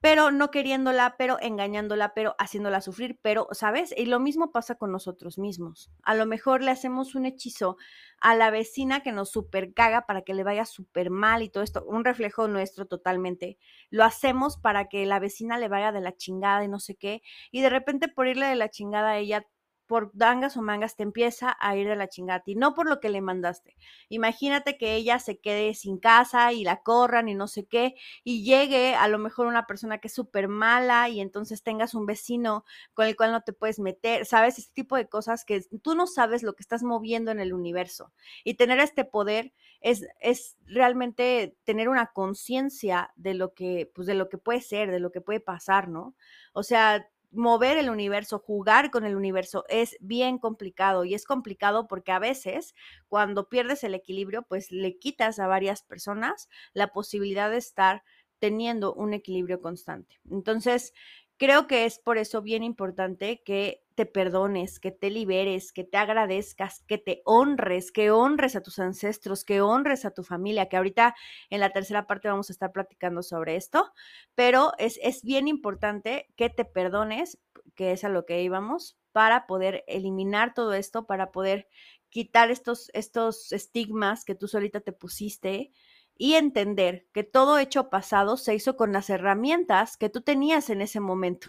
pero no queriéndola, pero engañándola, pero haciéndola sufrir, pero, ¿sabes? Y lo mismo pasa con nosotros mismos. A lo mejor le hacemos un hechizo a la vecina que nos super caga para que le vaya súper mal y todo esto, un reflejo nuestro totalmente. Lo hacemos para que la vecina le vaya de la chingada y no sé qué, y de repente por irle de la chingada a ella por dangas o mangas te empieza a ir de la chingada y no por lo que le mandaste. Imagínate que ella se quede sin casa y la corran y no sé qué, y llegue a lo mejor una persona que es súper mala y entonces tengas un vecino con el cual no te puedes meter, ¿sabes? Este tipo de cosas que tú no sabes lo que estás moviendo en el universo. Y tener este poder es, es realmente tener una conciencia de lo que, pues de lo que puede ser, de lo que puede pasar, ¿no? O sea, mover el universo, jugar con el universo es bien complicado y es complicado porque a veces cuando pierdes el equilibrio, pues le quitas a varias personas la posibilidad de estar teniendo un equilibrio constante. Entonces, creo que es por eso bien importante que te perdones, que te liberes, que te agradezcas, que te honres, que honres a tus ancestros, que honres a tu familia, que ahorita en la tercera parte vamos a estar platicando sobre esto, pero es, es bien importante que te perdones, que es a lo que íbamos, para poder eliminar todo esto, para poder quitar estos, estos estigmas que tú solita te pusiste y entender que todo hecho pasado se hizo con las herramientas que tú tenías en ese momento,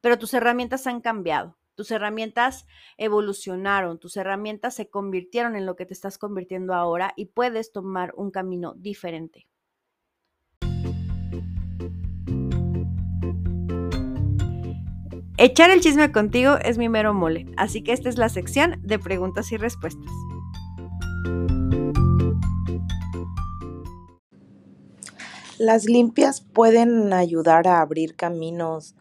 pero tus herramientas han cambiado tus herramientas evolucionaron, tus herramientas se convirtieron en lo que te estás convirtiendo ahora y puedes tomar un camino diferente. Echar el chisme contigo es mi mero mole, así que esta es la sección de preguntas y respuestas.
Las limpias pueden ayudar a abrir caminos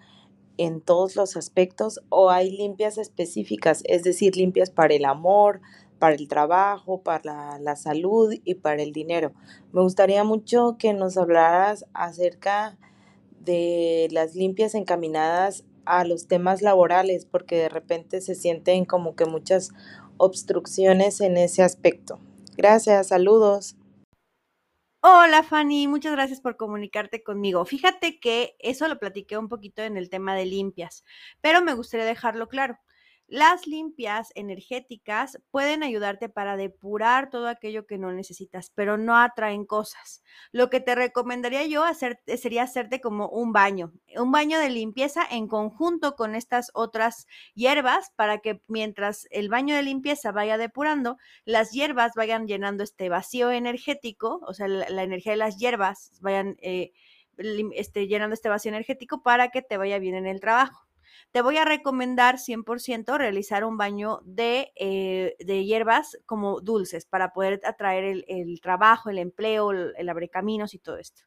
en todos los aspectos o hay limpias específicas, es decir, limpias para el amor, para el trabajo, para la, salud y para el dinero. Me gustaría mucho que nos hablaras acerca de las limpias encaminadas a los temas laborales, porque de repente se sienten como que muchas obstrucciones en ese aspecto. Gracias, saludos.
Hola Fanny, muchas gracias por comunicarte conmigo. Fíjate que eso lo platiqué un poquito en el tema de limpias, pero me gustaría dejarlo claro. Las limpias energéticas pueden ayudarte para depurar todo aquello que no necesitas, pero no atraen cosas. Lo que te recomendaría yo hacer sería hacerte como un baño, un baño de limpieza en conjunto con estas otras hierbas para que mientras el baño de limpieza vaya depurando, las hierbas vayan llenando este vacío energético, o sea, la, energía de las hierbas vayan eh, este, llenando este vacío energético para que te vaya bien en el trabajo te voy a recomendar 100% realizar un baño de, eh, de, hierbas como dulces para poder atraer el, el trabajo, el empleo, el, el abre caminos y todo esto.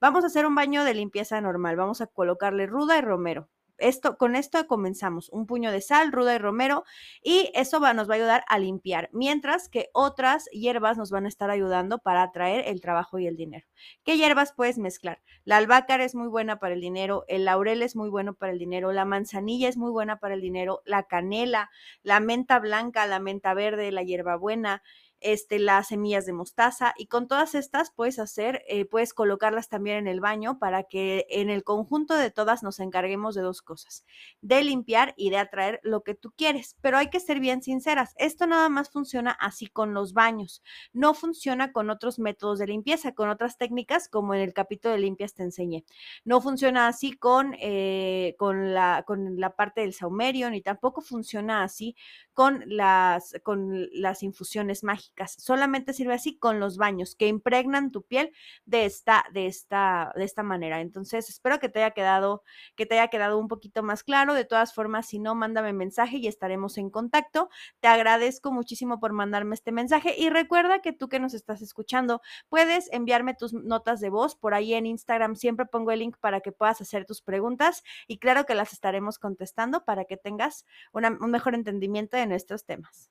Vamos a hacer un baño de limpieza normal. Vamos a colocarle ruda y romero esto, con esto comenzamos, un puño de sal, ruda y romero, y eso va, nos va a ayudar a limpiar, mientras que otras hierbas nos van a estar ayudando para atraer el trabajo y el dinero. ¿Qué hierbas puedes mezclar? La albácara es muy buena para el dinero, el laurel es muy bueno para el dinero, la manzanilla es muy buena para el dinero, la canela, la menta blanca, la menta verde, la hierbabuena, este, las semillas de mostaza y con todas estas puedes hacer, eh, puedes colocarlas también en el baño para que en el conjunto de todas nos encarguemos de dos cosas, de limpiar y de atraer lo que tú quieres. Pero hay que ser bien sinceras, esto nada más funciona así con los baños, no funciona con otros métodos de limpieza, con otras técnicas como en el capítulo de limpias te enseñé. No funciona así con, eh, con, la, con la parte del saumerio, ni tampoco funciona así con las, con las infusiones mágicas. Solamente sirve así con los baños que impregnan tu piel de esta, de esta, de esta manera. Entonces, espero que te haya quedado, que te haya quedado un poquito más claro. De todas formas, si no, mándame mensaje y estaremos en contacto. Te agradezco muchísimo por mandarme este mensaje y recuerda que tú que nos estás escuchando, puedes enviarme tus notas de voz por ahí en Instagram. Siempre pongo el link para que puedas hacer tus preguntas y claro que las estaremos contestando para que tengas un mejor entendimiento de nuestros temas.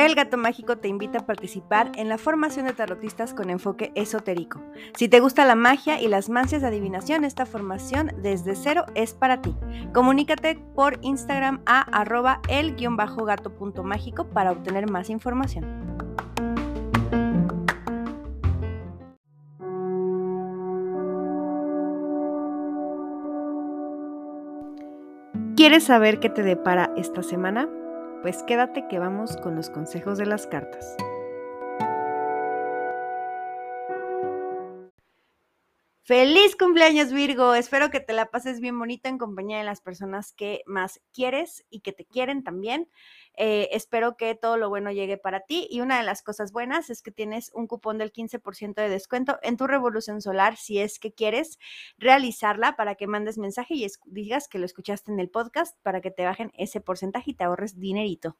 El Gato Mágico te invita a participar en la formación de tarotistas con enfoque esotérico. Si te gusta la magia y las mancias de adivinación, esta formación desde cero es para ti. Comunícate por Instagram a arroba el-gato.mágico para obtener más información. ¿Quieres saber qué te depara esta semana? Pues quédate que vamos con los consejos de las cartas. Feliz cumpleaños Virgo, espero que te la pases bien bonita en compañía de las personas que más quieres y que te quieren también. Eh, espero que todo lo bueno llegue para ti y una de las cosas buenas es que tienes un cupón del 15% de descuento en tu revolución solar si es que quieres realizarla para que mandes mensaje y digas que lo escuchaste en el podcast para que te bajen ese porcentaje y te ahorres dinerito.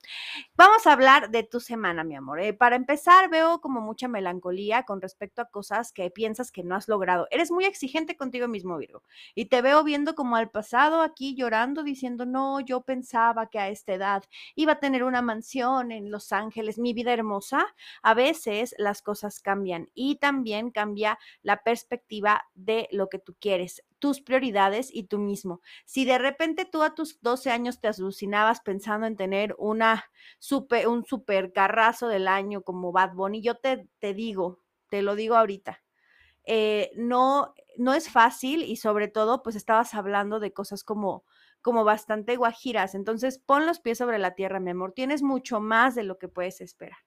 Vamos a hablar de tu semana, mi amor. Eh, para empezar, veo como mucha melancolía con respecto a cosas que piensas que no has logrado. Eres muy exigente contigo mismo, Virgo, y te veo viendo como al pasado aquí llorando diciendo, no, yo pensaba que a esta edad iba a tener una mansión en Los Ángeles, mi vida hermosa, a veces las cosas cambian y también cambia la perspectiva de lo que tú quieres tus prioridades y tú mismo. Si de repente tú a tus 12 años te alucinabas pensando en tener una un super carrazo del año como Bad Bunny, yo te, te digo, te lo digo ahorita, eh, no, no es fácil y sobre todo pues estabas hablando de cosas como como bastante guajiras. Entonces, pon los pies sobre la tierra, mi amor. Tienes mucho más de lo que puedes esperar.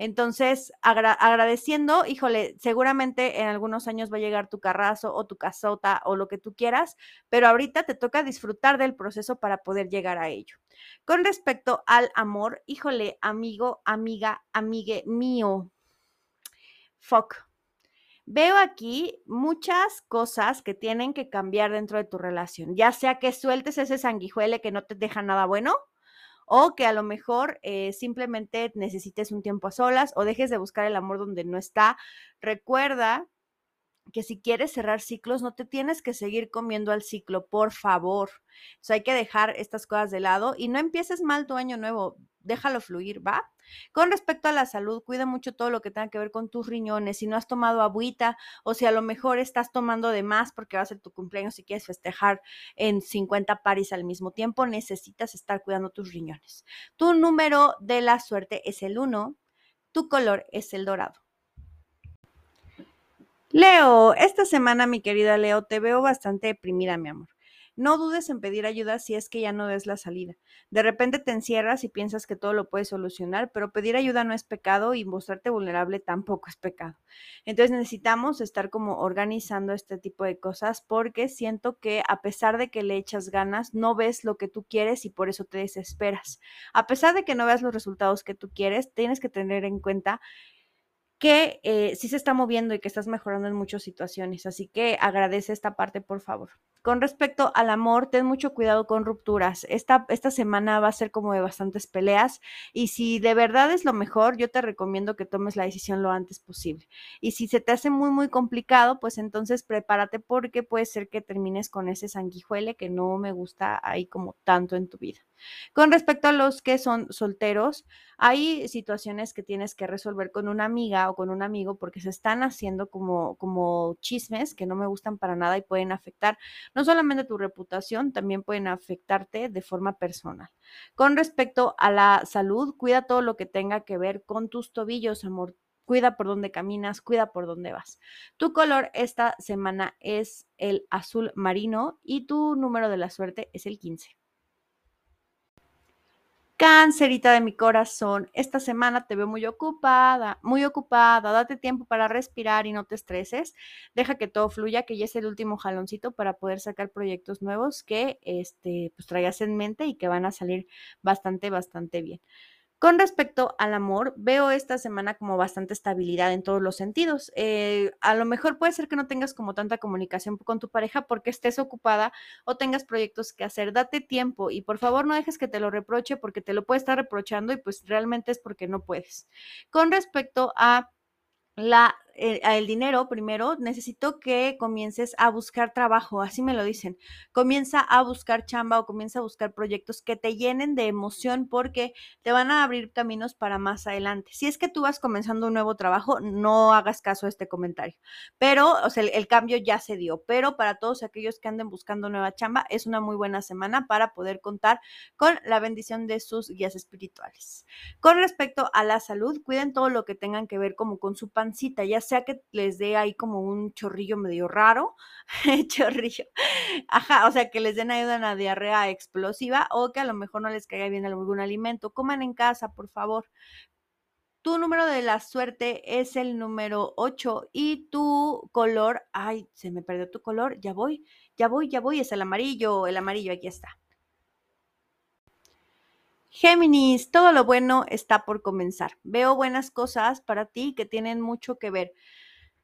Entonces, agradeciendo, híjole, seguramente en algunos años va a llegar tu carrazo o tu casota o lo que tú quieras, pero ahorita te toca disfrutar del proceso para poder llegar a ello. Con respecto al amor, híjole, amigo, amiga, amigue mío, fuck, Veo aquí muchas cosas que tienen que cambiar dentro de tu relación, ya sea que sueltes ese sanguijuele que no te deja nada bueno o que a lo mejor eh, simplemente necesites un tiempo a solas o dejes de buscar el amor donde no está. Recuerda que si quieres cerrar ciclos, no te tienes que seguir comiendo al ciclo, por favor. Hay que dejar estas cosas de lado y no empieces mal tu año nuevo, déjalo fluir, ¿va? Con respecto a la salud, cuida mucho todo lo que tenga que ver con tus riñones. Si no has tomado agüita o si a lo mejor estás tomando de más porque va a ser tu cumpleaños y quieres festejar en 50 paris al mismo tiempo, necesitas estar cuidando tus riñones. Tu número de la suerte es el 1, tu color es el dorado. Leo, esta semana, mi querida Leo, te veo bastante deprimida, mi amor. No dudes en pedir ayuda si es que ya no ves la salida. De repente te encierras y piensas que todo lo puedes solucionar, pero pedir ayuda no es pecado y mostrarte vulnerable tampoco es pecado. Entonces necesitamos estar como organizando este tipo de cosas porque siento que a pesar de que le echas ganas, no ves lo que tú quieres y por eso te desesperas. A pesar de que no veas los resultados que tú quieres, tienes que tener en cuenta que eh, sí se está moviendo y que estás mejorando en muchas situaciones. Así que agradece esta parte, por favor. Con respecto al amor, ten mucho cuidado con rupturas. Esta, esta semana va a ser como de bastantes peleas y si de verdad es lo mejor, yo te recomiendo que tomes la decisión lo antes posible. Y si se te hace muy, muy complicado, pues entonces prepárate porque puede ser que termines con ese sanguijuele que no me gusta ahí como tanto en tu vida. Con respecto a los que son solteros, hay situaciones que tienes que resolver con una amiga o con un amigo porque se están haciendo como, como chismes que no me gustan para nada y pueden afectar no solamente tu reputación, también pueden afectarte de forma personal. Con respecto a la salud, cuida todo lo que tenga que ver con tus tobillos, amor. Cuida por dónde caminas, cuida por dónde vas. Tu color esta semana es el azul marino y tu número de la suerte es el 15. Cancerita de mi corazón, esta semana te veo muy ocupada, muy ocupada, date tiempo para respirar y no te estreses, deja que todo fluya, que ya es el último jaloncito para poder sacar proyectos nuevos que este, pues traigas en mente y que van a salir bastante, bastante bien. Con respecto al amor, veo esta semana como bastante estabilidad en todos los sentidos. Eh, a lo mejor puede ser que no tengas como tanta comunicación con tu pareja porque estés ocupada o tengas proyectos que hacer. Date tiempo y por favor no dejes que te lo reproche porque te lo puede estar reprochando y pues realmente es porque no puedes. Con respecto a la, eh, el dinero primero, necesito que comiences a buscar trabajo, así me lo dicen. Comienza a buscar chamba o comienza a buscar proyectos que te llenen de emoción porque te van a abrir caminos para más adelante. Si es que tú vas comenzando un nuevo trabajo, no hagas caso a este comentario. Pero, o sea, el, el cambio ya se dio. Pero para todos aquellos que anden buscando nueva chamba, es una muy buena semana para poder contar con la bendición de sus guías espirituales. Con respecto a la salud, cuiden todo lo que tengan que ver como con su pan ya sea que les dé ahí como un chorrillo medio raro, [laughs] chorrillo, ajá, o sea, que les den ayuda a una diarrea explosiva o que a lo mejor no les caiga bien algún alimento. Coman en casa, por favor. Tu número de la suerte es el número 8 y tu color, ay, se me perdió tu color, ya voy, ya voy, ya voy, es el amarillo, el amarillo, aquí está. Géminis, todo lo bueno está por comenzar. Veo buenas cosas para ti que tienen mucho que ver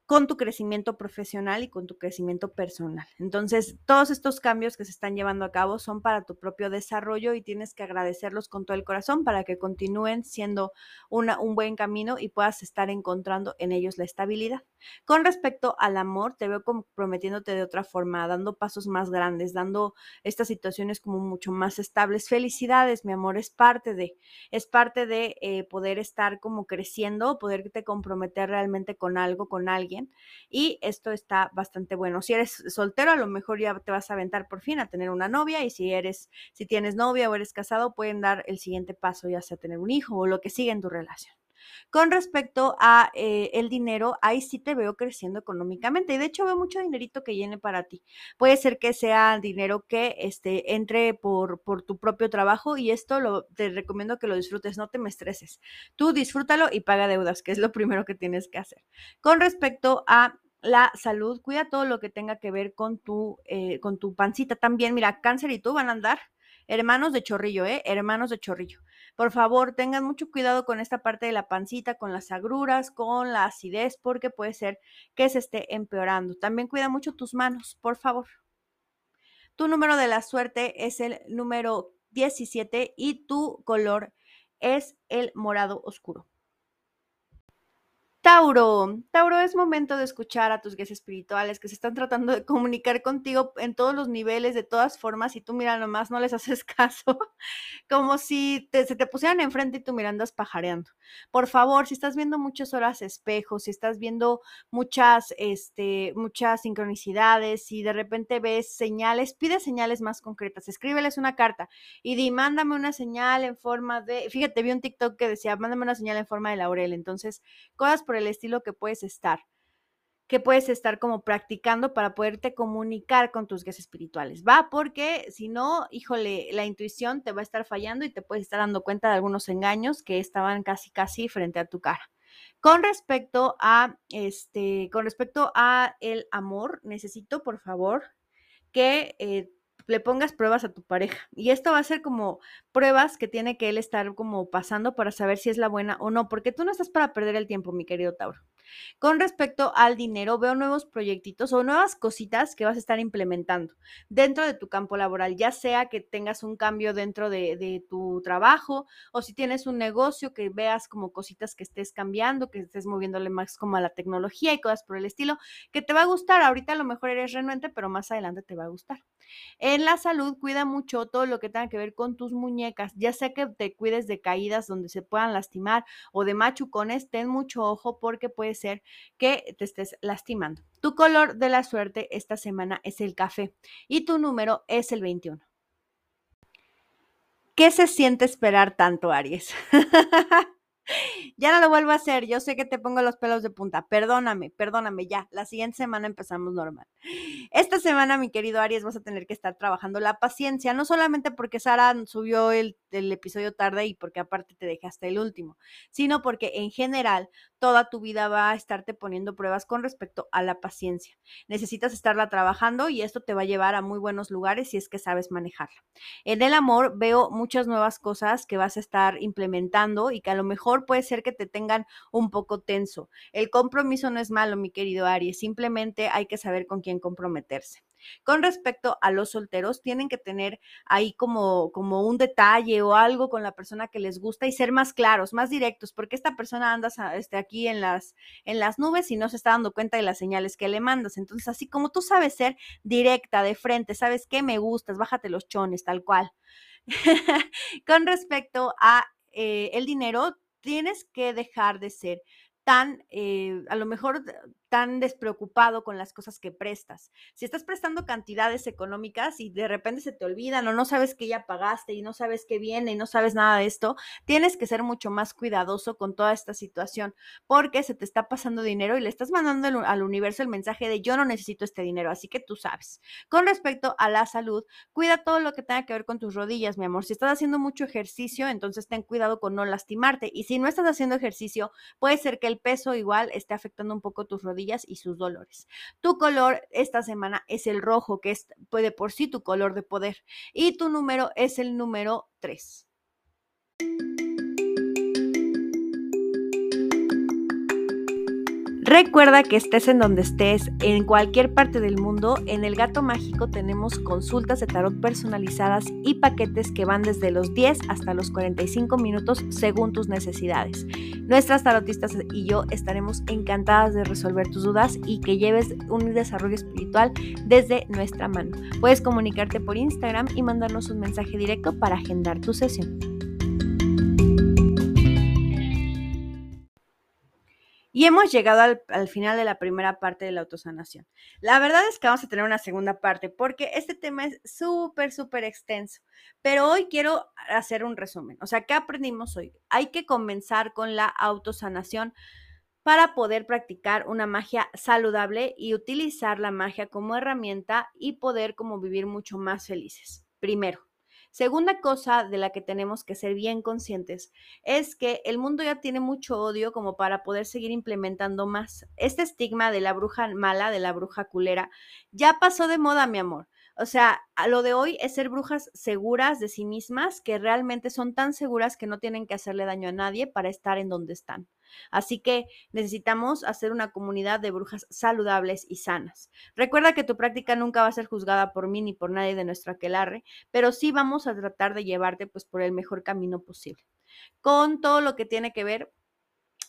con tu crecimiento profesional y con tu crecimiento personal. Entonces, todos estos cambios que se están llevando a cabo son para tu propio desarrollo y tienes que agradecerlos con todo el corazón para que continúen siendo una, un buen camino y puedas estar encontrando en ellos la estabilidad. Con respecto al amor, te veo comprometiéndote de otra forma, dando pasos más grandes, dando estas situaciones como mucho más estables. Felicidades, mi amor, es parte de, es parte de eh, poder estar como creciendo, poderte comprometer realmente con algo, con alguien y esto está bastante bueno. Si eres soltero, a lo mejor ya te vas a aventar por fin a tener una novia y si eres, si tienes novia o eres casado, pueden dar el siguiente paso, ya sea tener un hijo o lo que sigue en tu relación. Con respecto a eh, el dinero, ahí sí te veo creciendo económicamente y de hecho veo mucho dinerito que viene para ti. Puede ser que sea dinero que este, entre por, por tu propio trabajo y esto lo, te recomiendo que lo disfrutes, no te me estreses. Tú disfrútalo y paga deudas, que es lo primero que tienes que hacer. Con respecto a la salud, cuida todo lo que tenga que ver con tu, eh, con tu pancita también. Mira, cáncer y tú van a andar hermanos de chorrillo, ¿eh? Hermanos de chorrillo. Por favor, tengan mucho cuidado con esta parte de la pancita, con las agruras, con la acidez, porque puede ser que se esté empeorando. También cuida mucho tus manos, por favor. Tu número de la suerte es el número 17 y tu color es el morado oscuro. Tauro, Tauro, es momento de escuchar a tus guías espirituales que se están tratando de comunicar contigo en todos los niveles, de todas formas, y tú mira nomás, no les [laughs] haces caso, como si se te pusieran enfrente y tú mirandas pajareando. Por favor, si estás viendo muchas horas espejos, si estás viendo muchas, este, muchas sincronicidades, si de repente ves señales, pide señales más concretas, escríbeles una carta y di, mándame una señal en forma de, fíjate, vi un TikTok que decía, mándame una señal en forma de laurel, entonces, cosas por el estilo que puedes estar, que puedes estar como practicando para poderte comunicar con tus guías espirituales, ¿va? Porque si no, híjole, la intuición te va a estar fallando y te puedes estar dando cuenta de algunos engaños que estaban casi, casi frente a tu cara. Con respecto a este, con respecto a el amor, necesito por favor que eh, le pongas pruebas a tu pareja. Y esto va a ser como pruebas que tiene que él estar como pasando para saber si es la buena o no, porque tú no estás para perder el tiempo, mi querido Tauro. Con respecto al dinero, veo nuevos proyectitos o nuevas cositas que vas a estar implementando dentro de tu campo laboral, ya sea que tengas un cambio dentro de, de, tu trabajo o si tienes un negocio que veas como cositas que estés cambiando, que estés moviéndole más como a la tecnología y cosas por el estilo, que te va a gustar. Ahorita a lo mejor eres renuente, pero más adelante te va a gustar. En la salud, cuida mucho todo lo que tenga que ver con tus muñecas, ya sea que te cuides de caídas donde se puedan lastimar o de machucones, ten mucho ojo porque puede ser que te estés lastimando. Tu color de la suerte esta semana es el café y tu número es el 21. ¿Qué se siente esperar tanto, Aries? [laughs] ya no lo vuelvo a hacer, yo sé que te pongo los pelos de punta, perdóname, perdóname, ya, la siguiente semana empezamos normal. Esta semana, mi querido Aries, vas a tener que estar trabajando la paciencia, no solamente porque Sara subió el, episodio tarde y porque aparte te dejé hasta el último, sino porque en general toda tu vida va a estarte poniendo pruebas con respecto a la paciencia. Necesitas estarla trabajando y esto te va a llevar a muy buenos lugares si es que sabes manejarla. En el amor veo muchas nuevas cosas que vas a estar implementando y que a lo mejor puede ser que te tengan un poco tenso. El compromiso no es malo, mi querido Aries, simplemente hay que saber con quién comprometerse. Con respecto a los solteros, tienen que tener ahí como, como un detalle o algo con la persona que les gusta y ser más claros, más directos, porque esta persona anda este, aquí en las, en las nubes y no se está dando cuenta de las señales que le mandas. Entonces, así como tú sabes ser directa, de frente, sabes que me gustas, bájate los chones, tal cual. [laughs] con respecto a eh, el dinero, tienes que dejar de ser tan, eh, a lo mejor tan despreocupado con las cosas que prestas. Si estás prestando cantidades económicas y de repente se te olvidan o no sabes que ya pagaste y no sabes qué viene y no sabes nada de esto, tienes que ser mucho más cuidadoso con toda esta situación porque se te está pasando dinero y le estás mandando al universo el mensaje de yo no necesito este dinero, así que tú sabes. Con respecto a la salud, cuida todo lo que tenga que ver con tus rodillas, mi amor. Si estás haciendo mucho ejercicio, entonces ten cuidado con no lastimarte. Y si no estás haciendo ejercicio, puede ser que el peso igual esté afectando un poco tus rodillas y sus dolores. Tu color esta semana es el rojo, que es puede por sí tu color de poder. Y tu número es el número 3. Recuerda que estés en donde estés, en cualquier parte del mundo, en el Gato Mágico tenemos consultas de tarot personalizadas y paquetes que van desde los 10 hasta los 45 minutos según tus necesidades. Nuestras tarotistas y yo estaremos encantadas de resolver tus dudas y que lleves un desarrollo espiritual desde nuestra mano. Puedes comunicarte por Instagram y mandarnos un mensaje directo para agendar tu sesión. Y hemos llegado al, final de la primera parte de la autosanación. La verdad es que vamos a tener una segunda parte porque este tema es súper, súper extenso. Pero hoy quiero hacer un resumen. O sea, ¿qué aprendimos hoy? Hay que comenzar con la autosanación para poder practicar una magia saludable y utilizar la magia como herramienta y poder como vivir mucho más felices. Primero, Segunda cosa de la que tenemos que ser bien conscientes es que el mundo ya tiene mucho odio como para poder seguir implementando más. Este estigma de la bruja mala, de la bruja culera, ya pasó de moda, mi amor. O sea, a lo de hoy es ser brujas seguras de sí mismas, que realmente son tan seguras que no tienen que hacerle daño a nadie para estar en donde están. Así que necesitamos hacer una comunidad de brujas saludables y sanas. Recuerda que tu práctica nunca va a ser juzgada por mí ni por nadie de nuestro aquelarre, pero sí vamos a tratar de llevarte pues por el mejor camino posible. Con todo lo que tiene que ver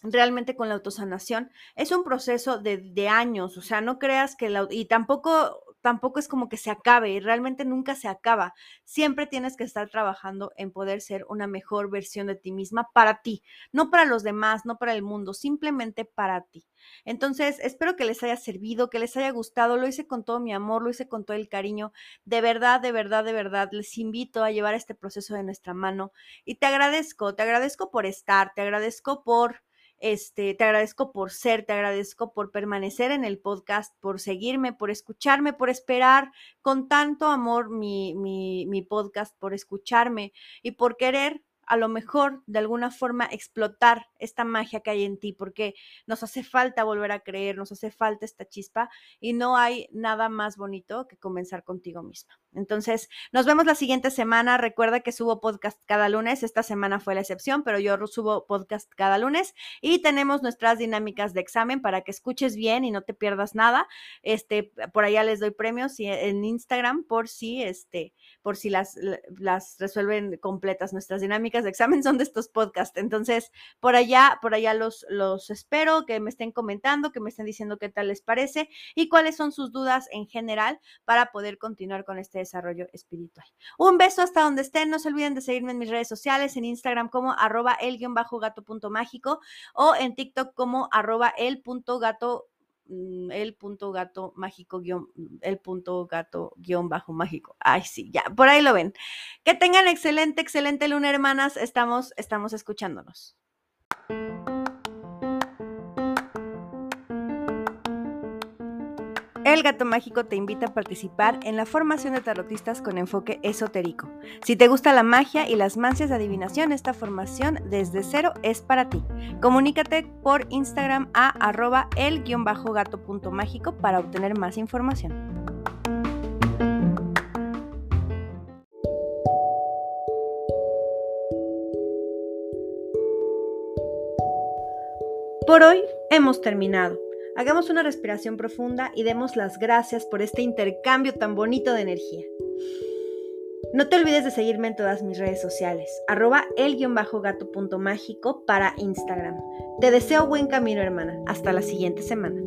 realmente con la autosanación, es un proceso de, de años, o sea, no creas que la, y tampoco tampoco es como que se acabe y realmente nunca se acaba. Siempre tienes que estar trabajando en poder ser una mejor versión de ti misma para ti, no para los demás, no para el mundo, simplemente para ti. Entonces, espero que les haya servido, que les haya gustado. Lo hice con todo mi amor, lo hice con todo el cariño. De verdad, de verdad, de verdad, les invito a llevar este proceso de nuestra mano y te agradezco, te agradezco por estar, te agradezco por este, te agradezco por ser, te agradezco por permanecer en el podcast, por seguirme, por escucharme, por esperar con tanto amor mi, mi, mi podcast, por escucharme y por querer a lo mejor de alguna forma explotar esta magia que hay en ti, porque nos hace falta volver a creer, nos hace falta esta chispa y no hay nada más bonito que comenzar contigo misma. Entonces, nos vemos la siguiente semana. Recuerda que subo podcast cada lunes. Esta semana fue la excepción, pero yo subo podcast cada lunes y tenemos nuestras dinámicas de examen para que escuches bien y no te pierdas nada. Este, por allá les doy premios en Instagram por si, este, por si las, las resuelven completas. Nuestras dinámicas de examen son de estos podcasts. Entonces, por allá, por allá los, los espero, que me estén comentando, que me estén diciendo qué tal les parece y cuáles son sus dudas en general para poder continuar con este desarrollo espiritual. Un beso hasta donde estén. No se olviden de seguirme en mis redes sociales, en Instagram como arroba el-gato.mágico o en TikTok como arroba el.gato mm, el punto gato mágico guion, el punto gato guion bajo mágico. Ay, sí, ya, por ahí lo ven. Que tengan excelente, excelente luna, hermanas. Estamos, estamos escuchándonos. El Gato Mágico te invita a participar en la formación de tarotistas con enfoque esotérico. Si te gusta la magia y las mancias de adivinación, esta formación desde cero es para ti. Comunícate por Instagram a arroba el-gato.mágico para obtener más información. Por hoy hemos terminado. Hagamos una respiración profunda y demos las gracias por este intercambio tan bonito de energía. No te olvides de seguirme en todas mis redes sociales, arroba el-gato.mágico para Instagram. Te deseo buen camino, hermana. Hasta la siguiente semana.